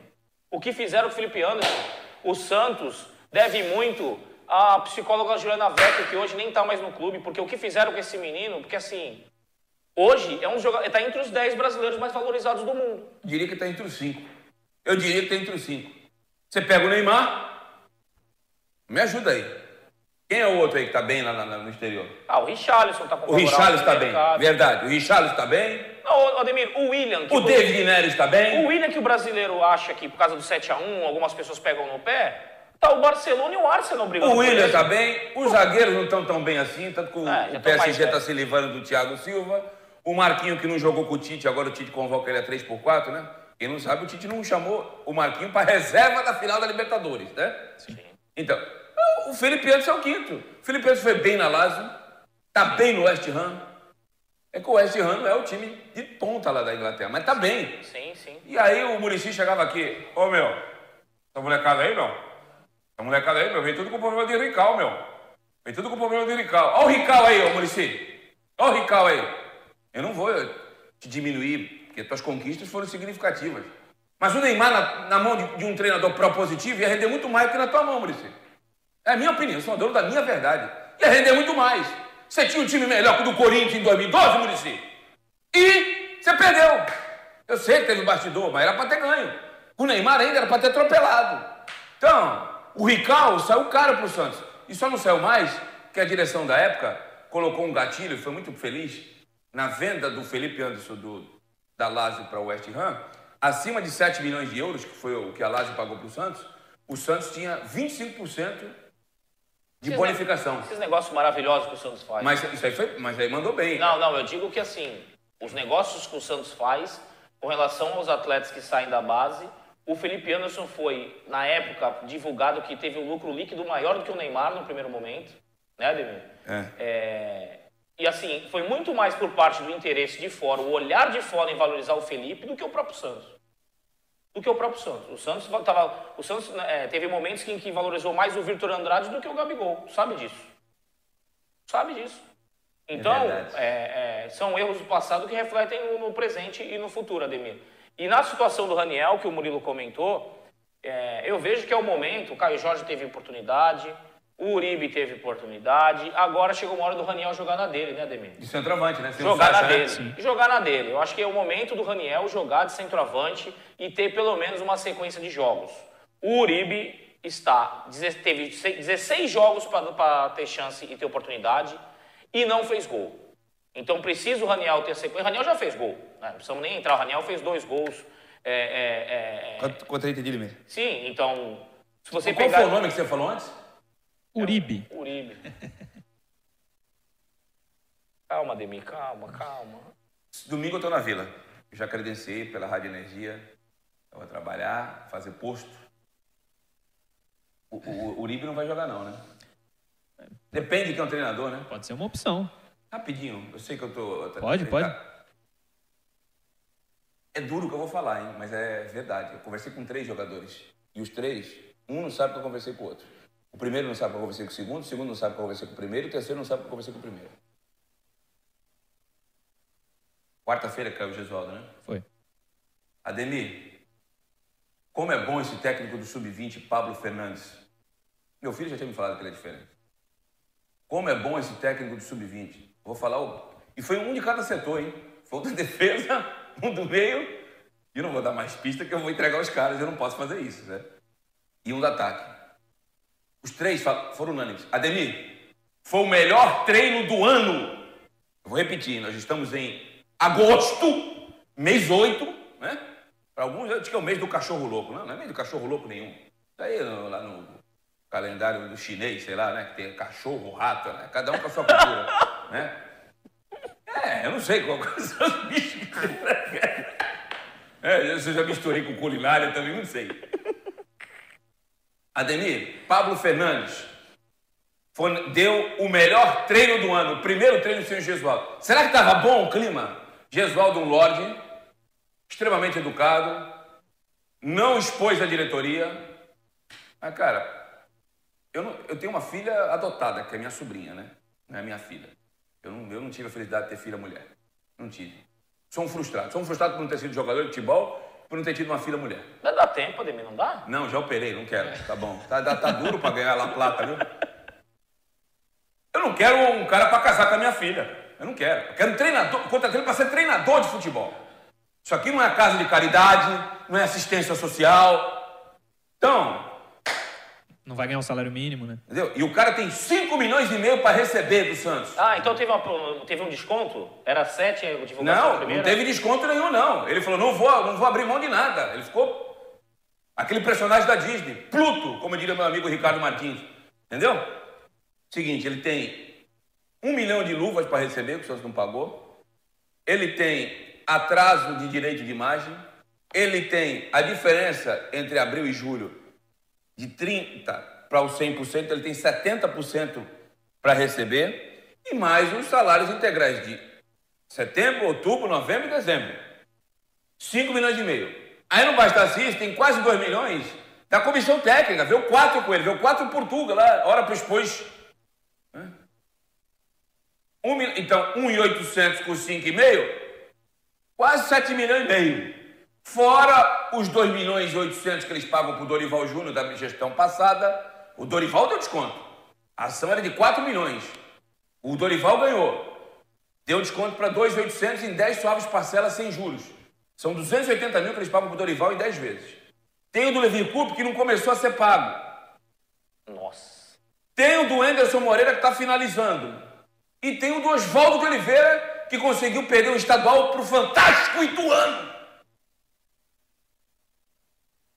O que fizeram com o Felipe Anderson? O Santos deve muito à psicóloga Juliana Vecchio, que hoje nem está mais no clube, porque o que fizeram com esse menino, porque assim, hoje é um jogador, está entre os 10 brasileiros mais valorizados do mundo. Diria que tá entre os cinco. Eu diria que tá entre os cinco. Você pega o Neymar. Me ajuda aí. Quem é o outro aí que tá bem lá na- no exterior? Ah, o Richarlison está com O Richarlison tá no bem. Verdade. O Richarlison tá bem. Não, Ademir, o William. O David Neres tá bem. O William que o brasileiro acha que por causa do 7x1, algumas pessoas pegam no pé, tá o Barcelona e o Arsenal brigando O por William ele. tá bem, os zagueiros não estão tão bem assim, tanto que o, É, o PSG está se livrando do Thiago Silva. O Marquinho que não jogou com o Tite, agora o Tite convoca ele a 3x4, né? Quem não sabe, o Tite não chamou o Marquinho para (laughs) reserva da final da Libertadores, né? Sim. Então, o Felipe Anderson é o quinto. O Felipe Anderson foi bem na Lazio, tá bem no West Ham. É que o West Ham não é o time de ponta lá da Inglaterra, mas tá bem. Sim, sim. E aí o Murici chegava aqui, ô meu, essa molecada aí, meu, essa molecada aí, meu, vem tudo com problema de Rical, meu. Vem tudo com problema de Rical. Ó o Rical aí, ô Murici. Ó o Rical aí. Eu não vou te diminuir, porque tuas conquistas foram significativas. Mas o Neymar na, na mão de, de um treinador propositivo ia render muito mais do que na tua mão, Murici. É a minha opinião, sou dono da minha verdade. Ia render muito mais. Você tinha um time melhor que o do Corinthians em 2012, Murici. E você perdeu. Eu sei que teve bastidor, mas era para ter ganho. O Neymar ainda era para ter atropelado. Então, o Rical saiu caro para o Santos. E só não saiu mais que a direção da época colocou um gatilho, foi muito feliz, na venda do Felipe Anderson do, da Lazio para o West Ham, acima de 7 milhões de euros, que foi o que a Lazio pagou para o Santos, o Santos tinha 25% de bonificação. Esses negócios maravilhosos que o Santos faz. Mas isso aí foi, mas aí mandou bem. Não, não, eu digo que assim, os negócios que o Santos faz com relação aos atletas que saem da base, o Felipe Anderson foi, na época, divulgado que teve um lucro líquido maior do que o Neymar no primeiro momento, né, Ademir? É. É, E assim, foi muito mais por parte do interesse de fora, o olhar de fora em valorizar o Felipe do que o próprio Santos. Do que o próprio Santos. O Santos, tava, o Santos né, é, teve momentos em que valorizou mais o Vitor Andrade do que o Gabigol. Sabe disso. Sabe disso. Então, verdade. é, é, são erros do passado que refletem no, no presente e no futuro, Ademir. E na situação do Raniel, que o Murilo comentou, é, eu vejo que é o momento, o Caio Jorge teve oportunidade, o Uribe teve oportunidade, agora chegou uma hora do Raniel jogar na dele, né, Ademir? De centroavante, né? Sem Jogar na né? dele. Jogar na dele. Eu acho que é o momento do Raniel jogar de centroavante e ter pelo menos uma sequência de jogos. O Uribe está, teve 16 jogos para ter chance e ter oportunidade e não fez gol. Então precisa o Raniel ter sequência. O Raniel já fez gol. Né? Não precisamos nem entrar. O Raniel fez dois gols. É, é, é, é. Quanto, quanto aí entendi mesmo? Sim, então. Se você Qual pegar. foi o nome que você falou antes? Uribe. Uribe. calma, Demi, calma, calma. Domingo eu tô na vila. Já credenciei pela Rádio Energia. Eu vou trabalhar, fazer posto. O, o, o Uribe não vai jogar não, né? Depende de quem é o treinador, né? Pode ser uma opção. Rapidinho, eu sei que eu tô... Pode, tá- pode. É duro o que eu vou falar, hein? Mas é verdade. Eu conversei com três jogadores. E os três, um não sabe que eu conversei com o outro. O primeiro não sabe que eu conversei com o segundo, o segundo não sabe que eu conversei com o primeiro, o terceiro não sabe que eu conversei com o primeiro. Quarta-feira caiu o Gesualdo, né? Foi. Ademir, como é bom esse técnico do Sub-20, Pablo Fernandes. Meu filho já tinha me falado que ele é diferente. Como é bom esse técnico do Sub-20. Vou falar o... E foi um de cada setor, hein? Foi um da (laughs) defesa, um do meio. E não vou dar mais pista que eu vou entregar os caras, eu não posso fazer isso, né? E um do ataque. Os três foram unânimes. Ademir, foi o melhor treino do ano. Eu vou repetir, nós estamos em agosto, mês 8, né? Para alguns, eu que é o mês do cachorro louco. Não, não é mês do cachorro louco nenhum. Isso aí lá no calendário do chinês, sei lá, né? Que tem cachorro, rato, né? Cada um com a sua cultura, (laughs) né? É, eu não sei qual são os bichos que você é, eu já misturei com culinária também, não sei. Ademir, Pablo Fernandes foi, deu o melhor treino do ano, o primeiro treino sem o Gesualdo. Será que estava bom o clima? Gesualdo, um lorde, extremamente educado, não expôs a diretoria. Ah, cara, eu, não, eu tenho uma filha adotada, que é minha sobrinha, né? Não é minha filha. Eu não, eu não tive a felicidade de ter filha mulher. Não tive. Sou um frustrado. Sou um frustrado por não ter sido jogador de futebol, por não ter tido uma filha mulher. Não dá tempo, Ademir, não dá? Não, já operei, não quero. Tá bom. Tá, tá, tá duro para ganhar lá plata, viu? Eu não quero um cara para casar com a minha filha. Eu não quero. Eu quero um treinador, contratei para ser treinador de futebol. Isso aqui não é casa de caridade, não é assistência social. Então. Não vai ganhar um salário mínimo, né? Entendeu? E o cara tem 5 milhões e meio para receber do Santos. Ah, então teve, uma, teve um desconto? Era 7 a divulgação Não, não teve desconto nenhum, não. Ele falou: não vou, não vou abrir mão de nada. Ele ficou. Aquele personagem da Disney, Pluto, como diria meu amigo Ricardo Martins. Entendeu? Seguinte, ele tem um milhão de luvas para receber, que o Santos não pagou. Ele tem atraso de direito de imagem. Ele tem a diferença entre abril e julho de 30% para os 100%, ele tem 70% para receber. E mais os salários integrais de setembro, outubro, novembro e dezembro. 5 milhões e meio. Aí não basta assim, tem quase 2 milhões da comissão técnica. Veio 4 com ele, veio 4 em Portugal, lá, hora para expôs um, então, 1,800 com 5,5, quase 7 milhões e meio. Fora os 2 milhões e 800 que eles pagam para o Dorival Júnior da gestão passada, o Dorival deu desconto. A ação era de 4 milhões. O Dorival ganhou. Deu desconto para 2,800 em 10 suaves parcelas sem juros. São 280 mil que eles pagam para o Dorival em 10 vezes. Tem o do Levi Coupe que não começou a ser pago. Nossa. Tem o do Anderson Moreira que está finalizando. E tem o do Oswaldo de Oliveira, que conseguiu perder o estadual para o Fantástico Ituano.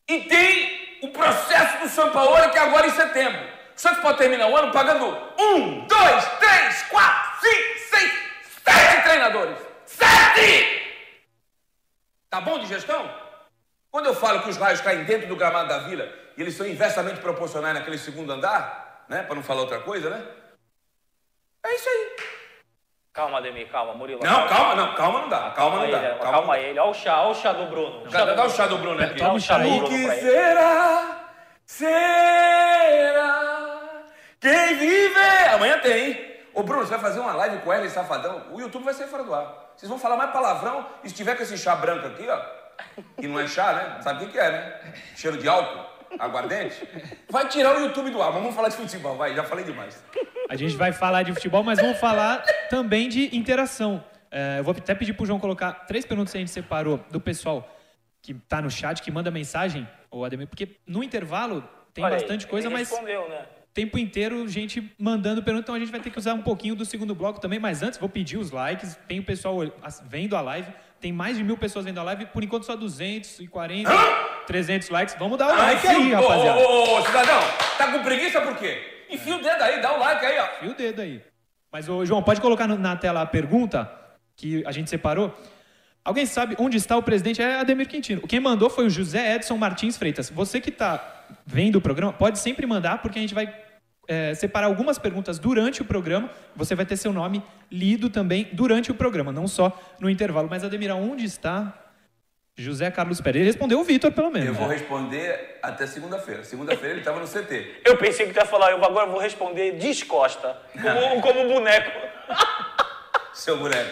E tem o processo do São Paulo, que é agora em setembro. O Santos pode terminar o ano pagando um, dois, três, quatro, cinco, seis, sete treinadores. Sete! Tá bom de gestão? Quando eu falo que os raios caem dentro do gramado da vila e eles são inversamente proporcionais naquele segundo andar, né? Para não falar outra coisa, né? É isso aí. Calma, Ademir, calma, Murilo. Não, calma, não, calma não dá. Calma não dá. Ele, calma, calma ele. Olha o chá, olha o chá do Bruno. Dá, dá o chá do Bruno aqui. Dá o chá do Bruno. O que será? Será? Quem vive? Amanhã tem. Ô Bruno, você vai fazer uma live com ela e Safadão? O YouTube vai ser fora do ar. Vocês vão falar mais palavrão e se tiver com esse chá branco aqui, ó. Que não é chá, né? Sabe o que é, né? Cheiro de álcool aguardente, vai tirar o YouTube do ar. Mas vamos falar de futebol, vai, já falei demais. A gente vai falar de futebol, mas vamos falar também de interação. É, eu vou até pedir pro João colocar três perguntas que a gente separou do pessoal que está no chat, que manda mensagem, ou Ademir, porque no intervalo tem Olha, bastante coisa, mas né? tempo inteiro gente mandando perguntas, então a gente vai ter que usar um pouquinho do segundo bloco também, mas antes vou pedir os likes, tem o pessoal vendo a live, tem mais de mil pessoas vendo a live, por enquanto só 240, 300 likes. Vamos dar o ah, like aí, rapaziada. Ô, ô, ô, cidadão, tá com preguiça por quê? Enfia o dedo aí, dá o like aí, ó. Enfia o dedo aí. Mas, ô, João, pode colocar na tela a pergunta que a gente separou. Alguém sabe onde está o presidente? É Ademir Quintino. Quem mandou foi o José Edson Martins Freitas. Você que está vendo o programa, pode sempre mandar, porque a gente vai é, separar algumas perguntas durante o programa. Você vai ter seu nome lido também durante o programa, não só no intervalo. Mas, Ademir, onde está José Carlos Pérez. Ele respondeu o Vitor, pelo menos. Eu vou responder até segunda-feira. Segunda-feira ele estava no CT. Eu pensei que tu ia falar, eu agora vou responder descosta, como, (laughs) como boneco. Seu boneco.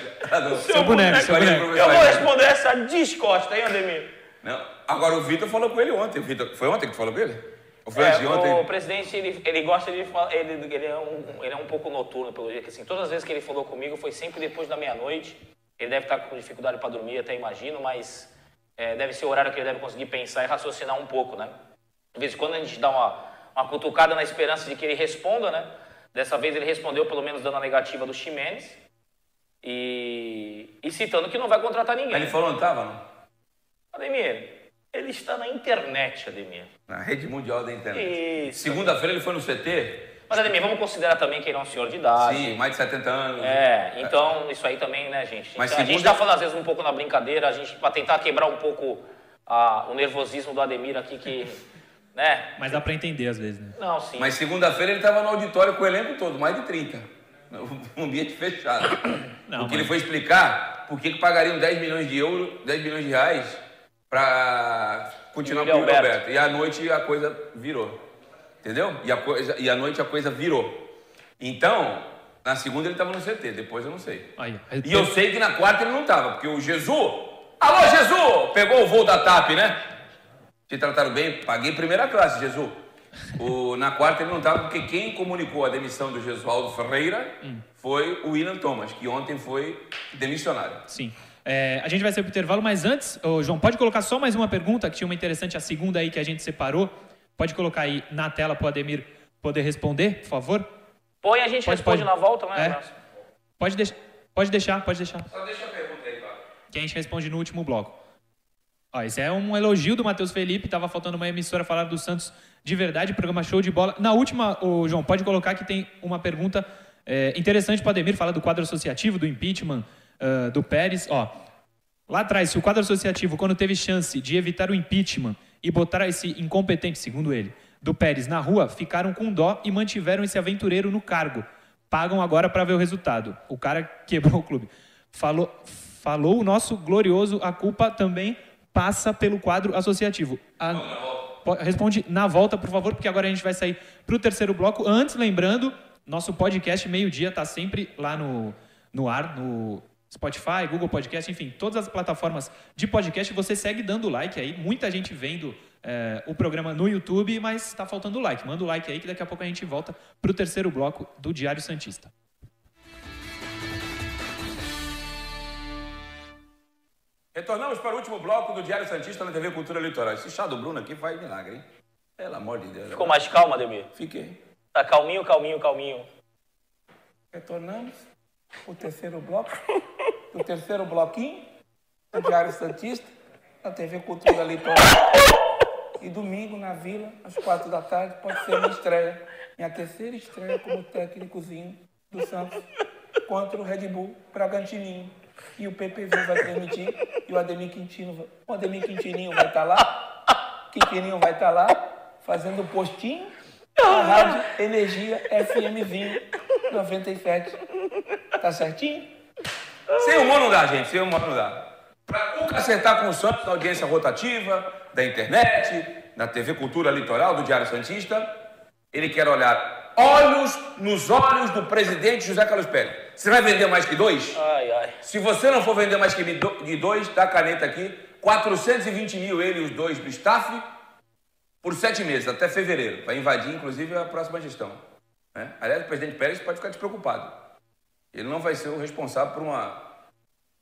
Do- Seu boneco, seu Olha aí, boneco. Eu vou responder essa descosta, hein, Ademir? Não. Agora o Vitor falou com ele ontem. O Vitor, foi ontem que tu falou com ele? Ou foi É, antes de ontem? o presidente, ele, ele gosta de falar, ele, ele, é um, ele é um pouco noturno, pelo jeito que assim, todas as vezes que ele falou comigo foi sempre depois da meia-noite. Ele deve estar com dificuldade para dormir, até imagino, mas é, deve ser o horário que ele deve conseguir pensar e raciocinar um pouco, né? De vez em quando a gente dá uma, uma cutucada na esperança de que ele responda, né? Dessa vez ele respondeu pelo menos dando a negativa do Ximenes e, e citando que não vai contratar ninguém. Aí ele falou, não estava, não? Ademir, ele está na internet, Ademir. Na rede mundial da internet. Segunda-feira ele foi no CT. Mas, Ademir, vamos considerar também que ele é um senhor de idade. Sim, mais de 70 anos. É, então isso aí também, né, gente? Mas a gente segunda- tá falando às vezes um pouco na brincadeira, a gente para tentar quebrar um pouco a- o nervosismo do Ademir aqui que, (laughs) né? Mas dá pra entender às vezes, né? Não, sim. Mas segunda-feira ele estava no auditório com o elenco todo, mais de 30. Um ambiente fechado. Não, Porque mas- ele foi explicar por que que pagariam 10 milhões de euros, 10 milhões de reais para continuar com o Alberto. Alberto. E à noite a coisa virou. Entendeu? E, a coisa, e à noite a coisa virou. Então, na segunda ele estava no CT, depois eu não sei. Aí, E eu sei que na quarta ele não estava, porque o Jesus. Alô, Jesus! Pegou o voo da TAP, né? Te trataram bem, paguei primeira classe, Jesus. O, na quarta ele não estava, porque quem comunicou a demissão do Jesualdo Ferreira foi o William Thomas, que ontem foi demissionário. Sim. É, a gente vai sair pro intervalo, mas antes, João, pode colocar só mais uma pergunta, que tinha uma interessante, a segunda aí que a gente separou. Pode colocar aí na tela para o Ademir poder responder, por favor? Põe a gente Pode, responde pode. na volta, né, É. Pode, deix pode deixar, pode deixar. Só deixa a pergunta aí, claro. Que a gente responde no último bloco. Ó, esse é um elogio do Matheus Felipe, tava faltando uma emissora falar do Santos de verdade, programa show de bola. Na última, ô, João, pode colocar que tem uma pergunta é, interessante para o Ademir, fala do quadro associativo, do impeachment, ah, do Pérez. Ó, lá atrás, se o quadro associativo, quando teve chance de evitar o impeachment e botar esse incompetente, segundo ele, do Pérez na rua, ficaram com dó e mantiveram esse aventureiro no cargo. Pagam agora para ver o resultado. O cara (laughs) quebrou o clube. Falou, falou o nosso glorioso, a culpa também passa pelo quadro associativo. A- po- responde na volta, por favor, porque agora a gente vai sair para o terceiro bloco. Antes, lembrando, nosso podcast meio-dia está sempre lá no, no ar, no Spotify, Google Podcast, enfim, todas as plataformas de podcast. Você segue dando like aí. Muita gente vendo é, o programa no YouTube, mas está faltando like. Manda o like aí que daqui a pouco a gente volta para o terceiro bloco do Diário Santista. Retornamos para o último bloco do Diário Santista na TV Cultura Litoral. Esse chá do Bruno aqui faz milagre, hein? Pelo amor de Deus. Ficou mais calmo, Ademir? Fiquei. Tá calminho, calminho, calminho. Retornamos o terceiro bloco, o terceiro bloquinho do Diário Santista, na TV Cultura Litoral. E domingo na Vila, às quatro da tarde, pode ser minha estreia. Minha terceira estreia como técnicozinho do Santos contra o Red Bull Bragantininho. E o PPV vai transmitir e o Ademir Quintino, o Ademir Quintininho vai estar lá. Quintininho vai estar lá fazendo postinho na Rádio Energia FMzinho 97. Tá certinho? Sem humor não dá, gente. Sem humor não dá. Pra Cuca acertar com o Santos na audiência rotativa, da internet, da TV Cultura Litoral, do Diário Santista, ele quer olhar olhos nos olhos do presidente José Carlos Pérez. Você vai vender mais que dois? Ai, ai. Se você não for vender mais que de dois, dá caneta aqui. 420 mil ele e os dois do staff por sete meses, até fevereiro. Vai invadir, inclusive, a próxima gestão. né? Aliás, o presidente Pérez pode ficar despreocupado. Ele não vai ser o responsável por uma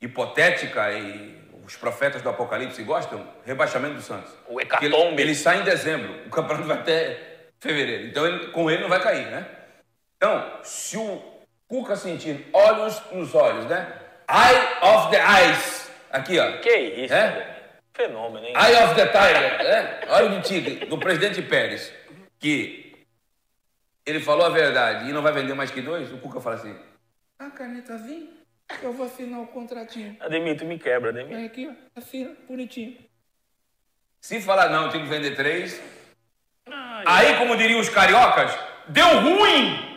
hipotética e os profetas do Apocalipse gostam, rebaixamento do Santos. O hecatombe. Ele, ele sai em dezembro, o campeonato vai até fevereiro. Então, ele- com ele não vai cair, né? Então, se o Cuca sentir olhos nos olhos, né? Eye of the eyes. Aqui, ó. Que isso, É? Fenômeno, hein? Eye of the Tiger, né? Olho de tigre, do presidente Pérez, que ele falou a verdade e não vai vender mais que dois, o Cuca fala assim, a canetazinha, eu vou assinar o contratinho. Ademir, tu me quebra, Ademir. Vem aqui, ó, assina, bonitinho. Se falar não, tem que vender três. Aí, como diriam os cariocas, deu ruim!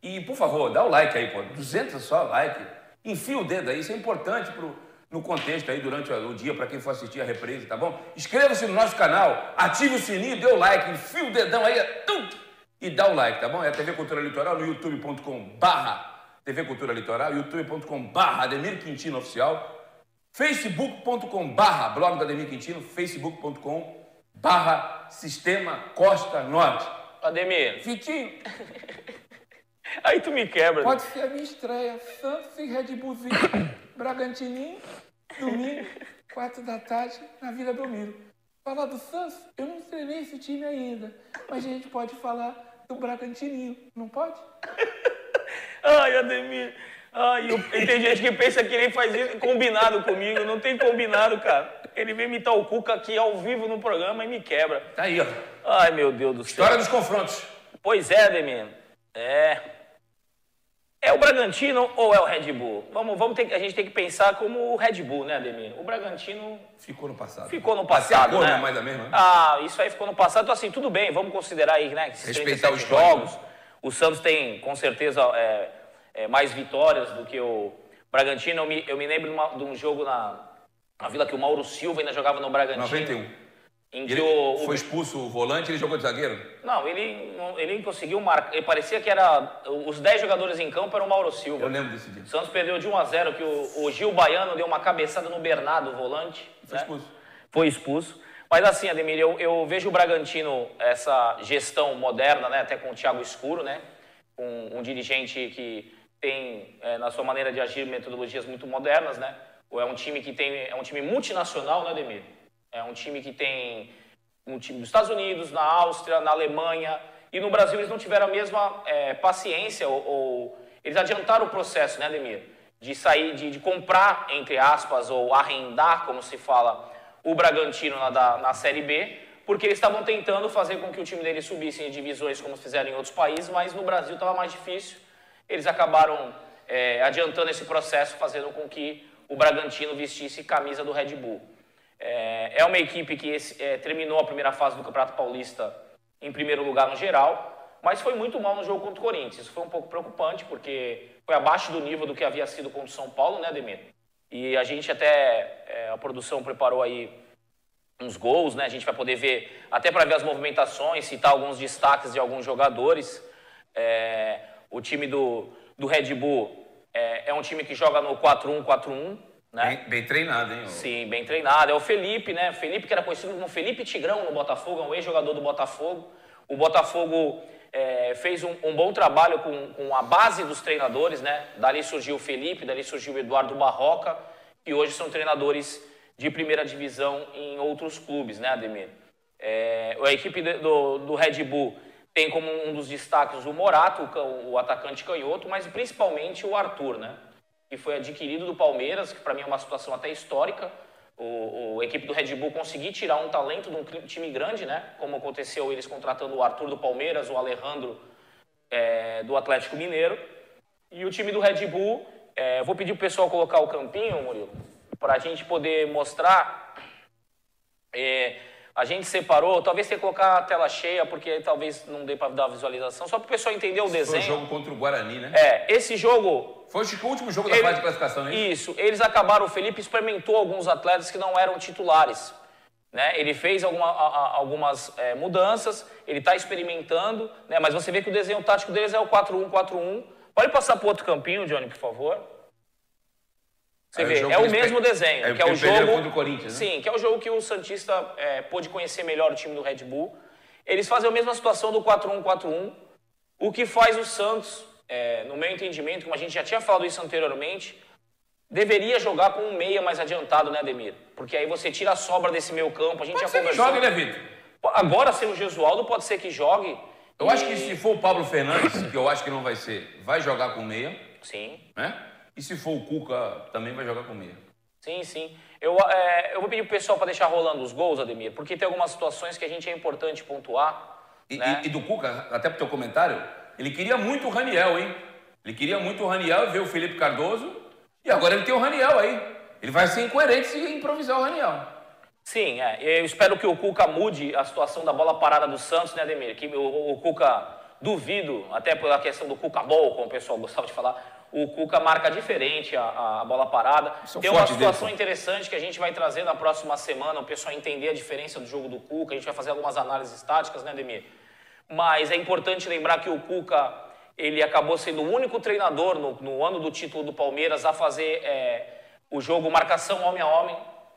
E, por favor, dá o like aí, pô. 200 só like. Enfia o dedo aí, isso é importante pro no contexto aí durante o dia para quem for assistir a reprise, tá bom? Inscreva-se no nosso canal, ative o sininho, dê o like, enfia o dedão aí tum, e dá o like, tá bom? É a TV Cultura Litoral no youtube.com barra TV Cultura Litoral, youtube.com barra Ademir Quintino Oficial, facebook.com barra blog do Ademir Quintino, facebook.com barra Sistema Costa Norte. Ademir, Vitinho, (laughs) aí tu me quebra. pode ser a minha estreia. Santos e Red Bullzinho, (coughs) Bragantininho, domingo, quatro da tarde, na Vila Belmiro. Falar do Santos, eu não treinei esse time ainda, mas a gente pode falar do Bragantininho, não pode? (laughs) Ai, Ademir. Ai, eu- e tem gente que pensa que ele faz isso combinado comigo. Não tem combinado, cara. Ele vem imitar o Cuca aqui ao vivo no programa e me quebra. Tá aí, ó. Ai, meu Deus do céu. História dos confrontos. Pois é, Ademir. É. É o Bragantino ou é o Red Bull? Vamos, vamos ter, a gente tem que pensar como o Red Bull, né, Ademir? O Bragantino Ficou no passado. ficou no passado, cor né? não é mais a mesma, né? Ah, isso aí ficou no passado. Então, assim, tudo bem, vamos considerar aí, né? Respeitar 37 o histórico, jogos. O Santos tem, com certeza, é, é, mais vitórias do que o Bragantino. Eu me, eu me lembro de, uma- de um jogo na, na Vila que o Mauro Silva ainda jogava no Bragantino. 91. Em que Ele o, foi expulso o volante, ele jogou de zagueiro? Não, ele, ele conseguiu marcar. Ele parecia que era. Os 10 jogadores em campo eram o Mauro Silva. Eu lembro desse dia. O Santos perdeu de 1 a 0 que o, o Gil Baiano deu uma cabeçada no Bernardo, o volante. Foi né? expulso. Foi expulso. Mas assim, Ademir, eu, eu vejo o Bragantino, essa gestão moderna, né, até com o Thiago Escuro, né, um, um dirigente que tem, é, na sua maneira de agir, metodologias muito modernas, né, é um time que tem, é um time multinacional, né, Ademir? É um time que tem um time dos Estados Unidos, na Áustria, na Alemanha, e no Brasil eles não tiveram a mesma é, paciência, ou, ou- eles adiantaram o processo, né, Ademir? De sair, de, de comprar, entre aspas, ou arrendar, como se fala, o Bragantino na, da- na Série B, porque eles estavam tentando fazer com que o time deles subisse em divisões como fizeram em outros países, mas no Brasil estava mais difícil. Eles acabaram é, adiantando esse processo, fazendo com que o Bragantino vestisse camisa do Red Bull. É, é uma equipe que esse- é, terminou a primeira fase do Campeonato Paulista em primeiro lugar no geral, mas foi muito mal no jogo contra o Corinthians. Isso foi um pouco preocupante, porque foi abaixo do nível do que havia sido contra o São Paulo, né, Ademir? E a gente até, é, a produção preparou aí uns gols, né? A gente vai poder ver, até para ver as movimentações, citar alguns destaques de alguns jogadores. É, o time do, do Red Bull é, é um time que joga no 4-1-4-1, né? Bem, bem treinado, hein? Sim, bem treinado. É o Felipe, né? Felipe que era conhecido como Felipe Tigrão no Botafogo, é um ex-jogador do Botafogo. O Botafogo é, fez um, um bom trabalho com, com a base dos treinadores, né? Dali surgiu o Felipe, dali surgiu o Eduardo Barroca, que hoje são treinadores de primeira divisão em outros clubes, né, Ademir? É, a equipe do, do Red Bull tem como um dos destaques o Morato, o atacante canhoto, mas principalmente o Arthur, né? que foi adquirido do Palmeiras, que para mim é uma situação até histórica. O, o- equipe do Red Bull conseguir tirar um talento de um time grande, né? Como aconteceu eles contratando o Arthur do Palmeiras, o Alejandro é, do Atlético Mineiro. E o time do Red Bull, é, vou pedir pro pessoal colocar o campinho, Murilo, para a gente poder mostrar. É, a gente separou, talvez tenha que colocar a tela cheia, porque talvez não dê para dar visualização, só para o pessoal entender o Foi o desenho. jogo contra o Guarani, né? É, esse jogo Foi o último jogo da ele- fase de classificação, né? Isso, eles acabaram, o Felipe experimentou alguns atletas que não eram titulares. Né? Ele fez alguma- a- a- algumas é, mudanças, ele está experimentando, né? mas você vê que o desenho tático deles é o 4-1-4-1. Pode passar para outro campinho, Johnny, por favor? Você o vê, é o mesmo desenho, é que é o jogo... contra o Corinthians, né? Sim, que é o jogo que o Santista é, pôde conhecer melhor o time do Red Bull. Eles fazem a mesma situação do 4-1-4-1, o que faz o Santos, é, no meu entendimento, como a gente já tinha falado isso anteriormente, deveria jogar com um meia mais adiantado, né, Ademir? Porque aí você tira a sobra desse meio campo, a gente Pode já ser que conversou. jogue, né, Vitor? Agora, sem o Gesualdo, pode ser que jogue. Eu acho que se for o Pablo Fernandes, que eu acho que não vai ser, vai jogar com meia, Sim, né? E se for o Cuca, também vai jogar com meia. sim, sim. Eu, é, eu vou pedir pro pessoal para deixar rolando os gols, Ademir, porque tem algumas situações que a gente é importante pontuar. E, né? e- e do Cuca, até pro teu comentário, ele queria muito o Raniel, hein? Ele queria muito o Raniel, ver o Felipe Cardoso, e agora ele tem o Raniel aí. Ele vai ser incoerente se improvisar o Raniel. Sim, é. Eu espero que o Cuca mude a situação da bola parada do Santos, né, Ademir? Que o, o Cuca, duvido, até pela questão do Cuca Ball, como o pessoal gostava de falar, o Cuca marca diferente a, a bola parada. Isso Tem uma dele, situação pô. interessante que a gente vai trazer na próxima semana, o pessoal entender a diferença do jogo do Cuca. A gente vai fazer algumas análises táticas, né, Demir? Mas é importante lembrar que o Cuca ele acabou sendo o único treinador no, no ano do título do Palmeiras a fazer é, o jogo marcação homem a homem,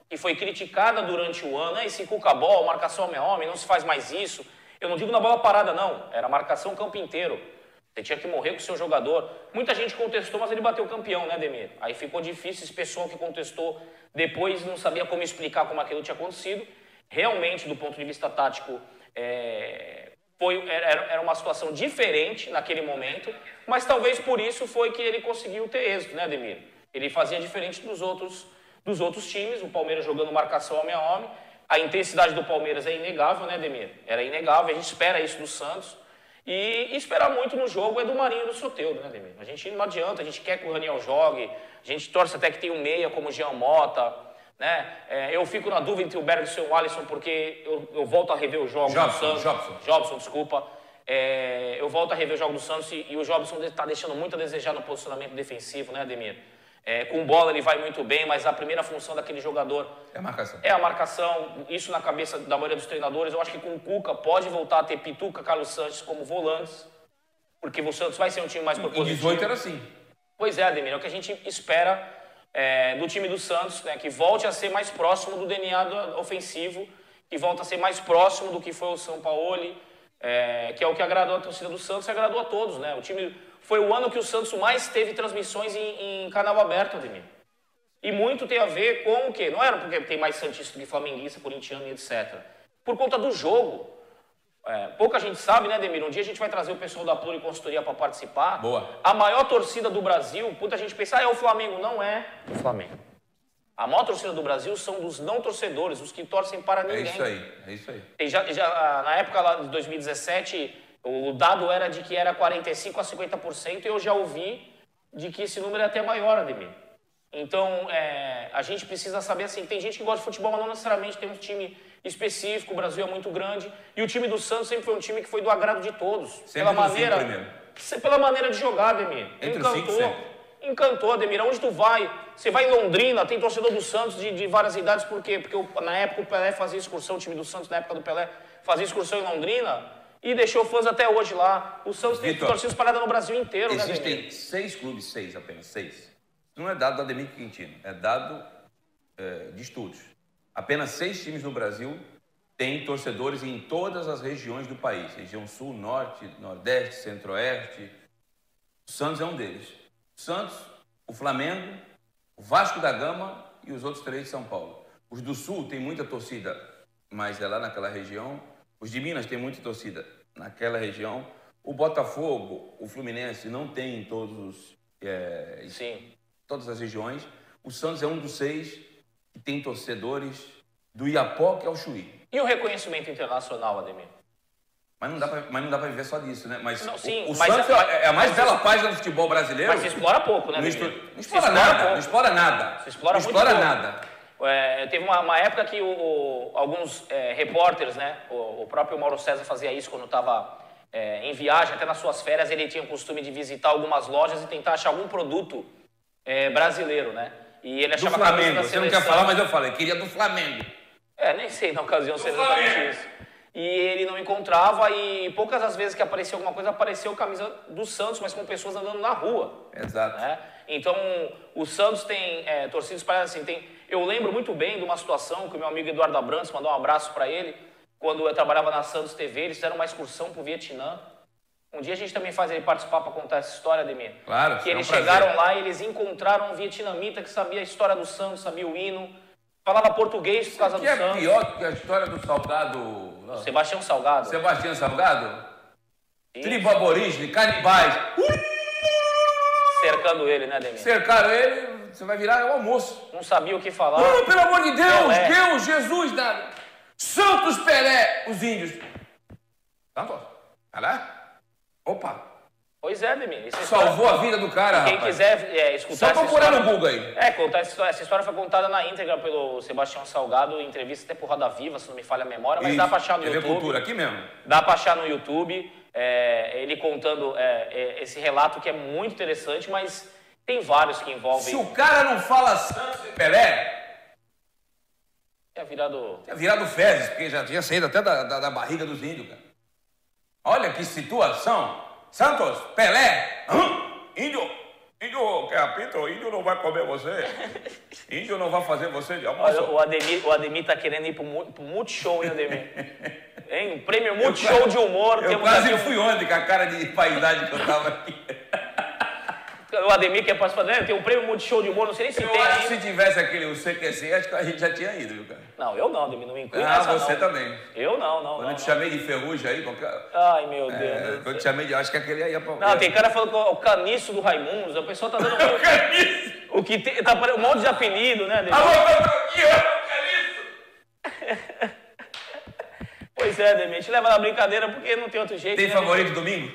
que foi criticada durante o ano. "Ah, Esse Cuca Ball, marcação homem a homem, não se faz mais isso. Eu não digo na bola parada, não. Era marcação campo inteiro. Você tinha que morrer com o seu jogador. Muita gente contestou, mas ele bateu campeão, né, Demir? Aí ficou difícil. Esse pessoal que contestou depois não sabia como explicar como aquilo tinha acontecido. Realmente, do ponto de vista tático, é, foi, era, era uma situação diferente naquele momento, mas talvez por isso foi que ele conseguiu ter êxito, né, Ademir? Ele fazia diferente dos outros, dos outros times, o Palmeiras jogando marcação homem a homem. A intensidade do Palmeiras é inegável, né, Ademir? Era inegável, a gente espera isso do Santos. E esperar muito no jogo é do Marinho e do Soteldo, né, Ademir? A gente não adianta, a gente quer que o Raniel jogue, a gente torce até que tenha um meia como o Jean Mota, né? É, eu fico na dúvida entre o Bergson e o Alisson porque eu, eu volto a rever os jogos do Jobson, Santos. Jobson. Jobson, desculpa. É, eu volto a rever o jogo do Santos e, e o Jobson está deixando muito a desejar no posicionamento defensivo, né, Ademir? É, com bola ele vai muito bem, mas a primeira função daquele jogador É a marcação. é a marcação. Isso na cabeça da maioria dos treinadores. Eu acho que com o Cuca pode voltar a ter Pituca, Carlos Sanches como volantes, porque o Santos vai ser um time mais Em propositivo. 18 era assim. Pois é, Ademir, é o que a gente espera é, do time do Santos, né, que volte a ser mais próximo do DNA do- ofensivo, que volte a ser mais próximo do que foi o São Paulo, é, que é o que agradou a torcida do Santos e agradou a todos. Né? O time foi o ano que o Santos mais teve transmissões em, em canal aberto, Ademir. E muito tem a ver com o quê? Não era porque tem mais Santista do que Flamenguista, corintiano e etc. Por conta do jogo. É, pouca gente sabe, né, Demir? Um dia a gente vai trazer o pessoal da Pluri Consultoria para participar. Boa. A maior torcida do Brasil, muita gente pensa, ah, é o Flamengo. Não é o Flamengo. A maior torcida do Brasil são dos não torcedores, os que torcem para É ninguém. isso aí, é isso aí. Já, já, na época lá de 2017, o dado era de que era 45% a 50%, e eu já ouvi de que esse número é até maior, Ademir. Então, é, a gente precisa saber assim, tem gente que gosta de futebol, mas não necessariamente tem um time específico, o Brasil é muito grande, e o time do Santos sempre foi um time que foi do agrado de todos. Sempre pela maneira, primeiro. se- pela maneira de jogar, Ademir. Entre Encantou. sempre. Encantou, Ademir. Onde tu vai? Você vai em Londrina, tem torcedor do Santos de, de várias idades, por quê? Porque na época o Pelé fazia excursão, o time do Santos na época do Pelé fazia excursão em Londrina e deixou fãs até hoje lá. O Santos tem Vitor, torcida espalhada no Brasil inteiro, né? Existem seis clubes, seis apenas, seis. Não é dado do Ademir Quintino, é dado é, de estudos. Apenas seis times no Brasil têm torcedores em todas as regiões do país. Região Sul, Norte, Nordeste, Centro-Oeste. O Santos é um deles. O Santos, o Flamengo, o Vasco da Gama e os outros três de São Paulo. Os do Sul têm muita torcida, mas é lá naquela região. Os de Minas têm muita torcida naquela região. O Botafogo, o Fluminense não tem em todos os, é, Sim. todas as regiões. O Santos é um dos seis que tem torcedores do Iapoque ao Chuí. E o reconhecimento internacional, Ademir? Mas não dá pra, mas não dá pra viver só disso, né? Mas Não, sim, o, o mas Santos é- é, é a mais bela isso- página do futebol brasileiro. Mas se explora pouco, né, não, não explora explora nada, pouco. não explora nada. Se explora não muito explora pouco. nada. É, teve uma, uma época que o, o- alguns é, repórteres, né, o, o próprio Mauro César fazia isso quando estava em viagem, até nas suas férias, ele tinha o costume de visitar algumas lojas e tentar achar algum produto é, brasileiro, né? E ele Do achava camisa Flamengo. Você não quer falar, mas eu falei. Queria do Flamengo. É, nem sei na ocasião se exatamente isso. E ele não encontrava e poucas as vezes que aparecia alguma coisa, apareceu camisa do Santos, mas com pessoas andando na rua. Exato. né? Então, o Santos tem é, torcidas espalhadas assim. Tem, eu lembro muito bem de uma situação que o meu amigo Eduardo Abrantes mandou um abraço para ele, quando eu trabalhava na Santos TV, eles fizeram uma excursão para o Vietnã. Um dia a gente também faz ele participar para contar essa história, Ademir. Claro, Que um eles prazer. chegaram lá e eles encontraram um vietnamita que sabia a história do Santos, sabia o hino, falava português por causa que do é Santos. pior do que a história do Salgado. Sebastião Salgado. Sebastião Salgado? Sim. Tribo aborígene, canibais. Cercando ele, né, Ademir? Cercaram ele, você vai virar o almoço. Não sabia o que falar. Pelo amor de Deus, Pelé. Deus, Jesus, nada. Santos Pelé, os índios. Santos, vai lá. Opa, Pois é, Ademir. Essa história- salvou a vida do cara, Quem rapaz. quiser é, escutar Só procurar história... no Google aí. É, contar essa história. Essa história foi contada na íntegra pelo Sebastião Salgado, em entrevista até por Roda Viva, se não me falha a memória, mas Isso, dá pra achar no TV YouTube. Cultura, aqui mesmo. Dá pra achar no YouTube, é, ele contando é, é, esse relato que é muito interessante, mas Tem vários que envolvem. Se o cara não fala Santos e Pelé, É virado. tinha virado fezes, porque já tinha saído até da, da, da barriga dos índios, cara. Olha que situação. Santos, Pelé, hã? índio, índio que apita, o índio não vai comer você. Índio não vai fazer você de almoço. Olha, o Ademir, o Ademir tá querendo ir pro, pro Multishow, hein, Ademir? (laughs) Hein? Um prêmio Multishow de humor. Eu quase aqui fui ontem com a cara de paidade que eu tava aqui. O Ademir quer participar, né? Tem um prêmio Multishow de humor, não sei nem se Eu tem acho que ainda. se tivesse aquele o CQC, acho que a gente já tinha ido, viu, cara? Não, eu não, Ademir, não me inclui Ah, você não. também. Eu não, não, Quando não. eu te chamei de ferrugem aí, qualquer... Ai, meu É, Deus. quando eu te chamei de... Acho que aquele aí ia pra... Não, tem cara falando que é o caniço do Raimundos, o pessoal tá dando (laughs) Caniço! o que tem, tá um monte de apelido, né, Ademir? Alô! Caniço! (laughs) Pois é, Ademir, a gente leva na brincadeira porque não tem outro jeito. Tem né, favorito domingo?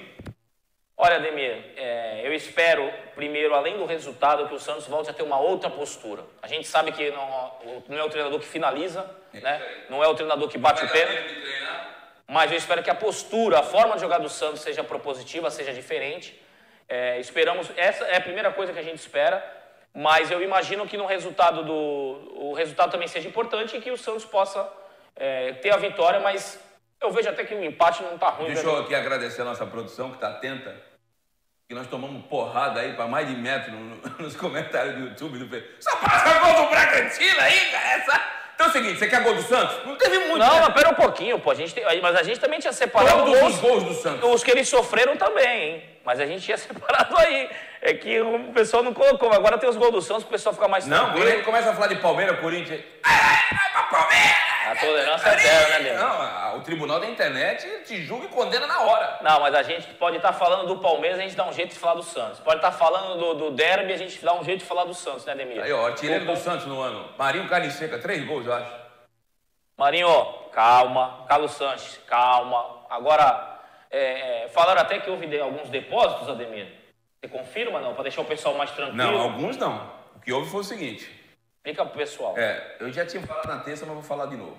Olha, Ademir, é, eu espero, primeiro, além do resultado, que o Santos volte a ter uma outra postura. A gente sabe que não, não é o treinador que finaliza, né? não é o treinador que bate o pênalti, mas eu espero que a postura, a forma de jogar do Santos seja propositiva, seja diferente. É, esperamos, essa é a primeira coisa que a gente espera, mas eu imagino que no resultado do, o resultado também seja importante e que o Santos possa é, ter a vitória, mas eu vejo até que o empate não está ruim. Deixa eu aqui agradecer a nossa produção que está atenta. Que nós tomamos porrada aí para mais de metro no- (laughs) nos comentários do YouTube. Do Só passa gol do Bragantino aí. Essa... Então é o seguinte, você quer gol do Santos? Não teve muito. Não, né? mas pera um pouquinho, pô. A gente tem- mas a gente também tinha separado Todos gols, os gols do Santos. os que eles sofreram também, hein? Mas a gente tinha (laughs) separado aí. É que o pessoal não colocou. Agora tem os gols do Santos, o pessoal fica mais Não, quando tranquilo. ele começa a falar de Palmeiras, Corinthians. Ai, ai, vai pra Palmeiras! A tolerância é zero, né, Demi? Não, o tribunal da internet te julga e condena na hora. Não, mas a gente pode estar falando do Palmeiras, a gente dá um jeito de falar do Santos. Pode estar falando do, do Derby, a gente dá um jeito de falar do Santos, né, Demir? Aí, ó, artilheiro do Santos no ano. Marinho Carne Seca, três gols, eu acho. Marinho, calma. Carlos Sanches, calma. Agora, é, é, falaram até que houve de- alguns depósitos, Ademir. Você confirma, não? Para deixar o pessoal mais tranquilo. Não, alguns não. O que houve foi o seguinte. Explica pro pessoal. É, eu já tinha falado na terça, mas vou falar de novo.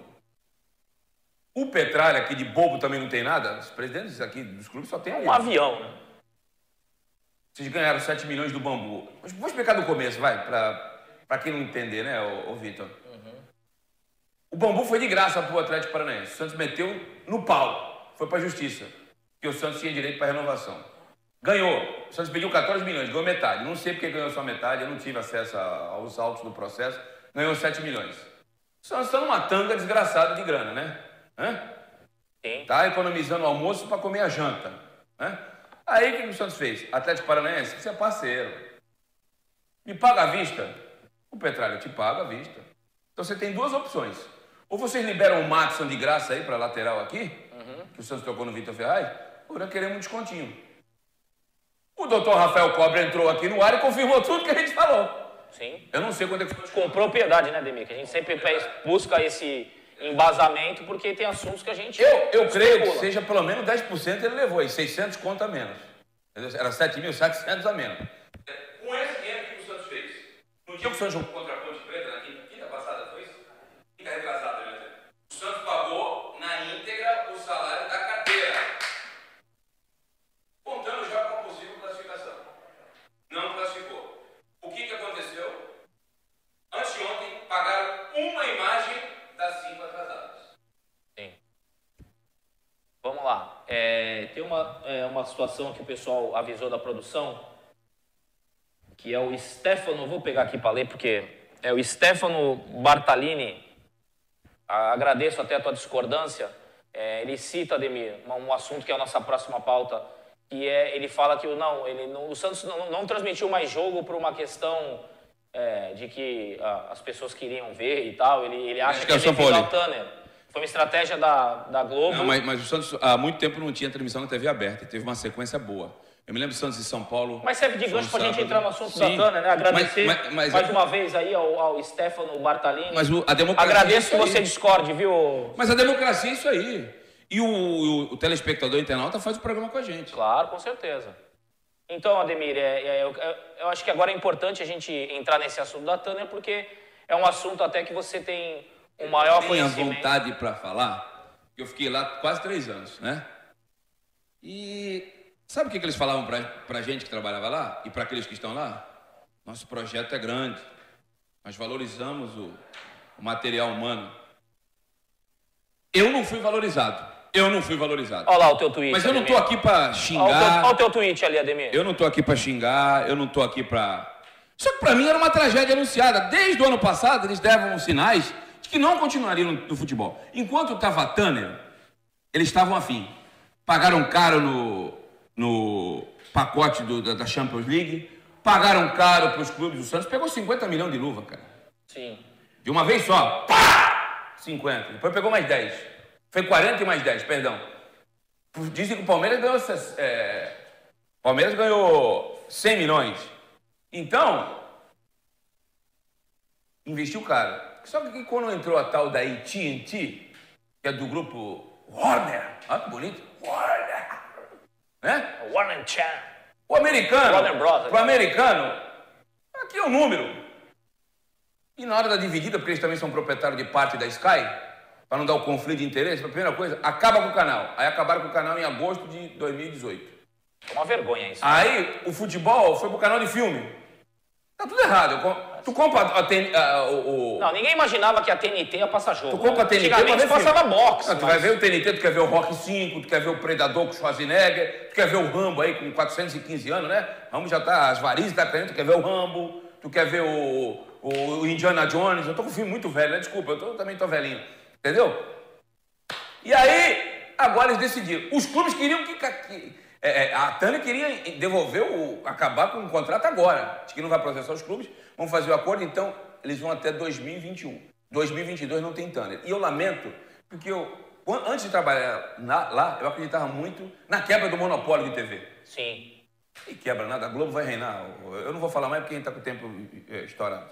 O Petralha, aqui de bobo também não tem nada. Os presidentes aqui dos clubes só tem ali. Um avião, né? Vocês ganharam 7 milhões do bambu. Mas Vou explicar do começo, vai, pra, pra quem não entender, né, ô, ô Vitor? O bambu foi de graça pro Atlético Paranaense. O Santos meteu no pau. Foi pra justiça. Porque o Santos tinha direito pra renovação. Ganhou. O Santos pediu 14 milhões, ganhou metade. Não sei porque ganhou só metade, eu não tive acesso aos autos do processo. Ganhou 7 milhões. O Santos está numa tanga desgraçada de grana, né? Hã? Sim. Tá economizando o almoço para comer a janta. Né? Aí o que o Santos fez? Atlético Paranaense, você é parceiro. Me paga à vista? O Petralha te paga à vista. Então você tem duas opções. Ou vocês liberam o Matson de graça aí para lateral aqui, que o Santos tocou no Vitor Ferraz, ou nós queremos um descontinho. O doutor Rafael Cobre entrou aqui no ar e confirmou tudo que a gente falou. Sim. Eu não sei quando é que foi. Com propriedade, né, Demir? Que a gente sempre busca esse embasamento porque tem assuntos que a gente. Eu, eu creio que seja pelo menos 10% ele levou aí, 600 conto a menos. Era 7.700 a menos. Com esse dinheiro que o Santos fez, no dia que o Santos jogou contra a Ponte Preta, na quinta, quinta passada, foi isso? Quinta retrasada, quer dizer. O Santos pagou na íntegra o salário da carteira. Contando já com a possível classificação. Não classificou. O que, que aconteceu? Anteontem, pagaram uma imagem das cinco atrasadas. Sim. Vamos lá. É, tem uma, é, uma situação que o pessoal avisou da produção, que é o Stefano, vou pegar aqui para ler, porque é o Stefano Bartalini. Agradeço até a tua discordância. É, ele cita, Ademir, um, assunto que é a nossa próxima pauta, que é, ele fala que o- não, ele não, o Santos não, não transmitiu mais jogo por uma questão é, de que ah, as pessoas queriam ver e tal. Ele, ele acha que, que é o Tanner. Foi uma estratégia da, da Globo. Não, mas, mas o Santos há muito tempo não tinha transmissão na TV aberta. Teve uma sequência boa. Eu me lembro do Santos e São Paulo. Mas serve de gancho para a gente entrar no assunto Sim. da Tânia, né? Agradecer Mas, mas, mas, mais uma vez aí ao, ao Stefano Bartalini. mas o- a democracia. Agradeço é que você discorde, viu? Mas a democracia é isso aí. E o, o- o telespectador internauta faz o programa com a gente. Claro, com certeza. Então, Ademir, é, é, eu, eu acho que agora é importante a gente entrar nesse assunto da Tânia, porque é um assunto até que você tem um maior conhecimento. vontade para falar. Eu fiquei lá quase três anos, né? E sabe o que, que eles falavam pra, pra gente que trabalhava lá? E para aqueles que estão lá? Nosso projeto é grande. Nós valorizamos o, o material humano. Eu não fui valorizado. Eu não fui valorizado. Olha lá o teu tweet. Mas eu não Ademir. aqui pra Olha o, teu, xingar. olha o teu tweet ali, Ademir. Eu não tô aqui pra xingar, eu não tô aqui pra. Só que pra mim era uma tragédia anunciada. Desde o ano passado eles davam sinais que não continuariam no, no futebol. Enquanto tava Tanner, eles estavam afim. Pagaram caro no, no pacote do- da, da Champions League, pagaram caro pros clubes do Santos, pegou 50 milhões de luva, cara. Sim. De uma vez só. Pá! 50. Depois pegou mais 10. Foi 40 e mais 10, perdão. Dizem que o Palmeiras ganhou. É, Palmeiras ganhou 100 milhões. Então, investiu caro. Só que quando entrou a tal da AT&T, que é do grupo Warner, olha que bonito, Warner, né? Warner Chan. O americano, Warner pro americano, aqui é o número. E na hora da dividida, porque eles também são proprietários de parte da Sky, para não dar o conflito de interesse, a primeira coisa, acaba com o canal. Aí acabaram com o canal em agosto de 2018. É uma vergonha isso. Aí o futebol foi pro canal de filme. Tá tudo errado. Eu Tu compra a, ten- a- o, o- Não, ninguém imaginava que a TNT ia passar jogo. Tu compra a TNT pra ver passava boxe. Ah, tu mas- vai ver o TNT, tu quer ver o Rock 5, tu quer ver o Predador com o Schwarzenegger, tu quer ver o Rambo aí com 415 anos, né? Rambo já tá, as varizes tá caindo, tu quer ver o Rambo, tu quer ver o, o, Indiana Jones. Eu tô com um filme muito velho, né? Desculpa, eu tô- também tô velhinho. Entendeu? E aí, agora eles decidiram. Os clubes queriam que. que- é, é, a Tânia queria devolver o. acabar com o contrato agora. Diz que não vai processar os clubes, vão fazer o acordo, então eles vão até 2021. 2022 não tem Tânia. E eu lamento, porque eu, antes de trabalhar na- lá, eu acreditava muito na quebra do monopólio de TV. Sim. E quebra nada, a Globo vai reinar. Eu não vou falar mais porque a gente está com o tempo é, estourado.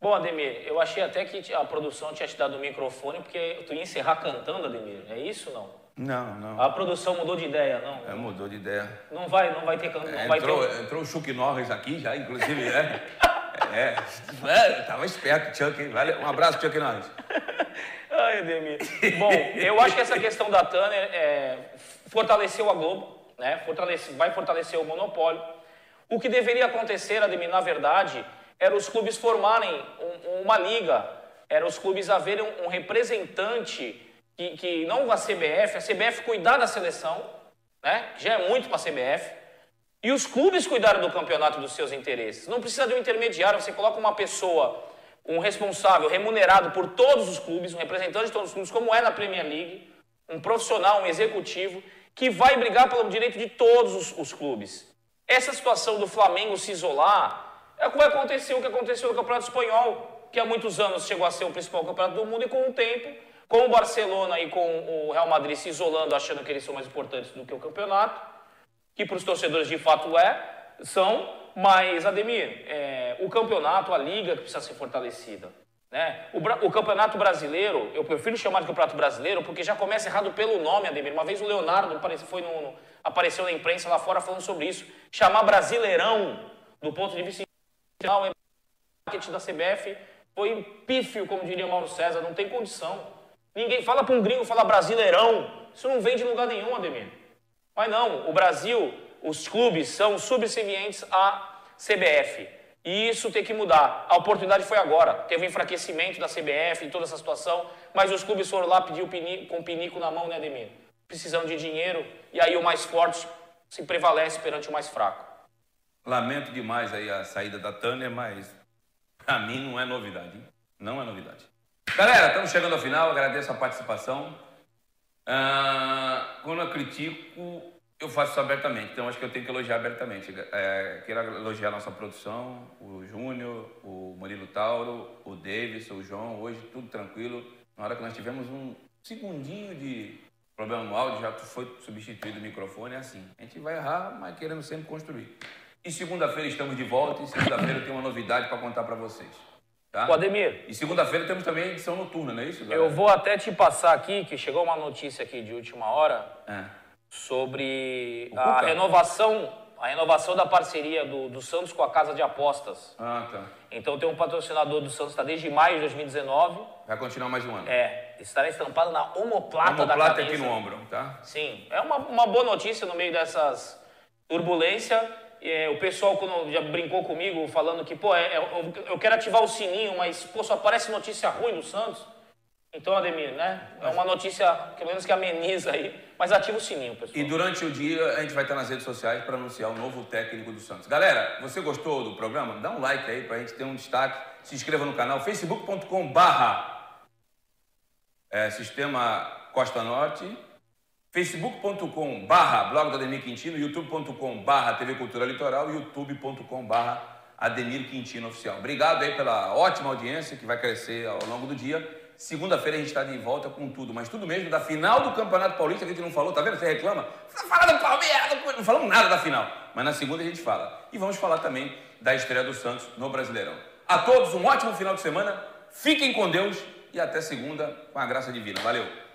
Bom, Ademir, eu achei até que a produção tinha te dado o microfone porque tu ia encerrar cantando, Ademir. É isso ou não? Não, não. A produção mudou de ideia, não? É, mudou de ideia. Não vai, não vai ter não É, vai ter. entrou, entrou o Chuck Norris aqui já, inclusive, é. (laughs) É, é tava esperto, Chuck. Vale, um abraço, Chuck Norris. (laughs) Ai, Ademir. Bom, eu acho que essa questão da Tanner é, fortaleceu a Globo, né? Fortalece, vai fortalecer o monopólio. O que deveria acontecer, Ademir, na verdade, era os clubes formarem um- uma liga, era os clubes haverem um, um representante que, que não a CBF, a CBF cuidar da seleção, né? Que já é muito para a CBF. E os clubes cuidaram do campeonato dos seus interesses. Não precisa de um intermediário, você coloca uma pessoa, um responsável, remunerado por todos os clubes, um representante de todos os clubes, como é na Premier League, um profissional, um executivo, que vai brigar pelo direito de todos os, os clubes. Essa situação do Flamengo se isolar é o que vai acontecer, o que aconteceu no Campeonato Espanhol, que há muitos anos chegou a ser o principal campeonato do mundo, e com o tempo, com o Barcelona e com o Real Madrid se isolando, achando que eles são mais importantes do que o campeonato, que para os torcedores de fato é, são, mas, Ademir, é, o campeonato, a liga que precisa ser fortalecida. Né? O, o campeonato brasileiro, eu prefiro chamar de campeonato brasileiro porque já começa errado pelo nome, Ademir. Uma vez o Leonardo apareceu, foi no, no- apareceu na imprensa lá fora falando sobre isso. Chamar brasileirão, do ponto de vista é marketing da CBF foi pífio, como diria Mauro César, não tem condição. Ninguém fala para um gringo falar brasileirão. Isso não vem de lugar nenhum, Ademir. Mas não, o Brasil, os clubes são subservientes à CBF. E isso tem que mudar. A oportunidade foi agora. Teve um enfraquecimento da CBF em toda essa situação, mas os clubes foram lá pedir o pinico, com o pinico na mão, né, Ademir? Precisando de dinheiro, e aí o mais forte se prevalece perante o mais fraco. Lamento demais aí a saída da Tânia, mas pra mim não é novidade. hein? Não é novidade. Galera, estamos chegando ao final. Agradeço a participação. Ah, quando eu critico, eu faço isso abertamente. Então acho que eu tenho que elogiar abertamente. É, quero elogiar a nossa produção, o Júnior, o Murilo Tauro, o Davis, o João. Hoje tudo tranquilo. Na hora que nós tivemos um segundinho de problema no áudio, já foi substituído o microfone. É assim. A gente vai errar, mas querendo sempre construir. E segunda-feira estamos de volta. E segunda-feira eu tenho uma novidade para contar para vocês. Tá? Ademir, E segunda-feira temos também a edição noturna, não é isso, galera? eu vou até te passar aqui, que chegou uma notícia aqui de última hora, É. sobre a renovação, a renovação da parceria do, do Santos com a Casa de Apostas. Ah, tá. Então tem um patrocinador do Santos, está desde maio de 2019. Vai continuar mais um ano. É, estará estampado na omoplata, da Omoplata camisa. aqui no ombro, tá? Sim, é uma, uma boa notícia no meio dessas turbulência é, o pessoal quando já brincou comigo falando que, pô, é, é, eu, eu quero ativar o sininho, mas, pô, só aparece notícia ruim do Santos. Então, Ademir, né? É uma notícia, pelo menos que ameniza aí, mas ativa o sininho, pessoal. E durante o dia a gente vai estar nas redes sociais para anunciar o novo técnico do Santos. Galera, você gostou do programa? Dá um like aí para a gente ter um destaque. Se inscreva no canal facebook.com barra é, Sistema Costa Norte, facebook.com barra blog do Ademir Quintino, youtube.com barra TV Cultura Litoral e youtube.com barra Ademir Quintino Oficial. Obrigado aí pela ótima audiência que vai crescer ao longo do dia. Segunda-feira a gente está de volta com tudo, mas tudo mesmo da final do Campeonato Paulista que a gente não falou, tá vendo? Você reclama? Você falando do Palmeiras, não falamos nada da final. Mas na segunda a gente fala. E vamos falar também da estreia do Santos no Brasileirão. A todos um ótimo final de semana, fiquem com Deus e até segunda com a graça divina. Valeu!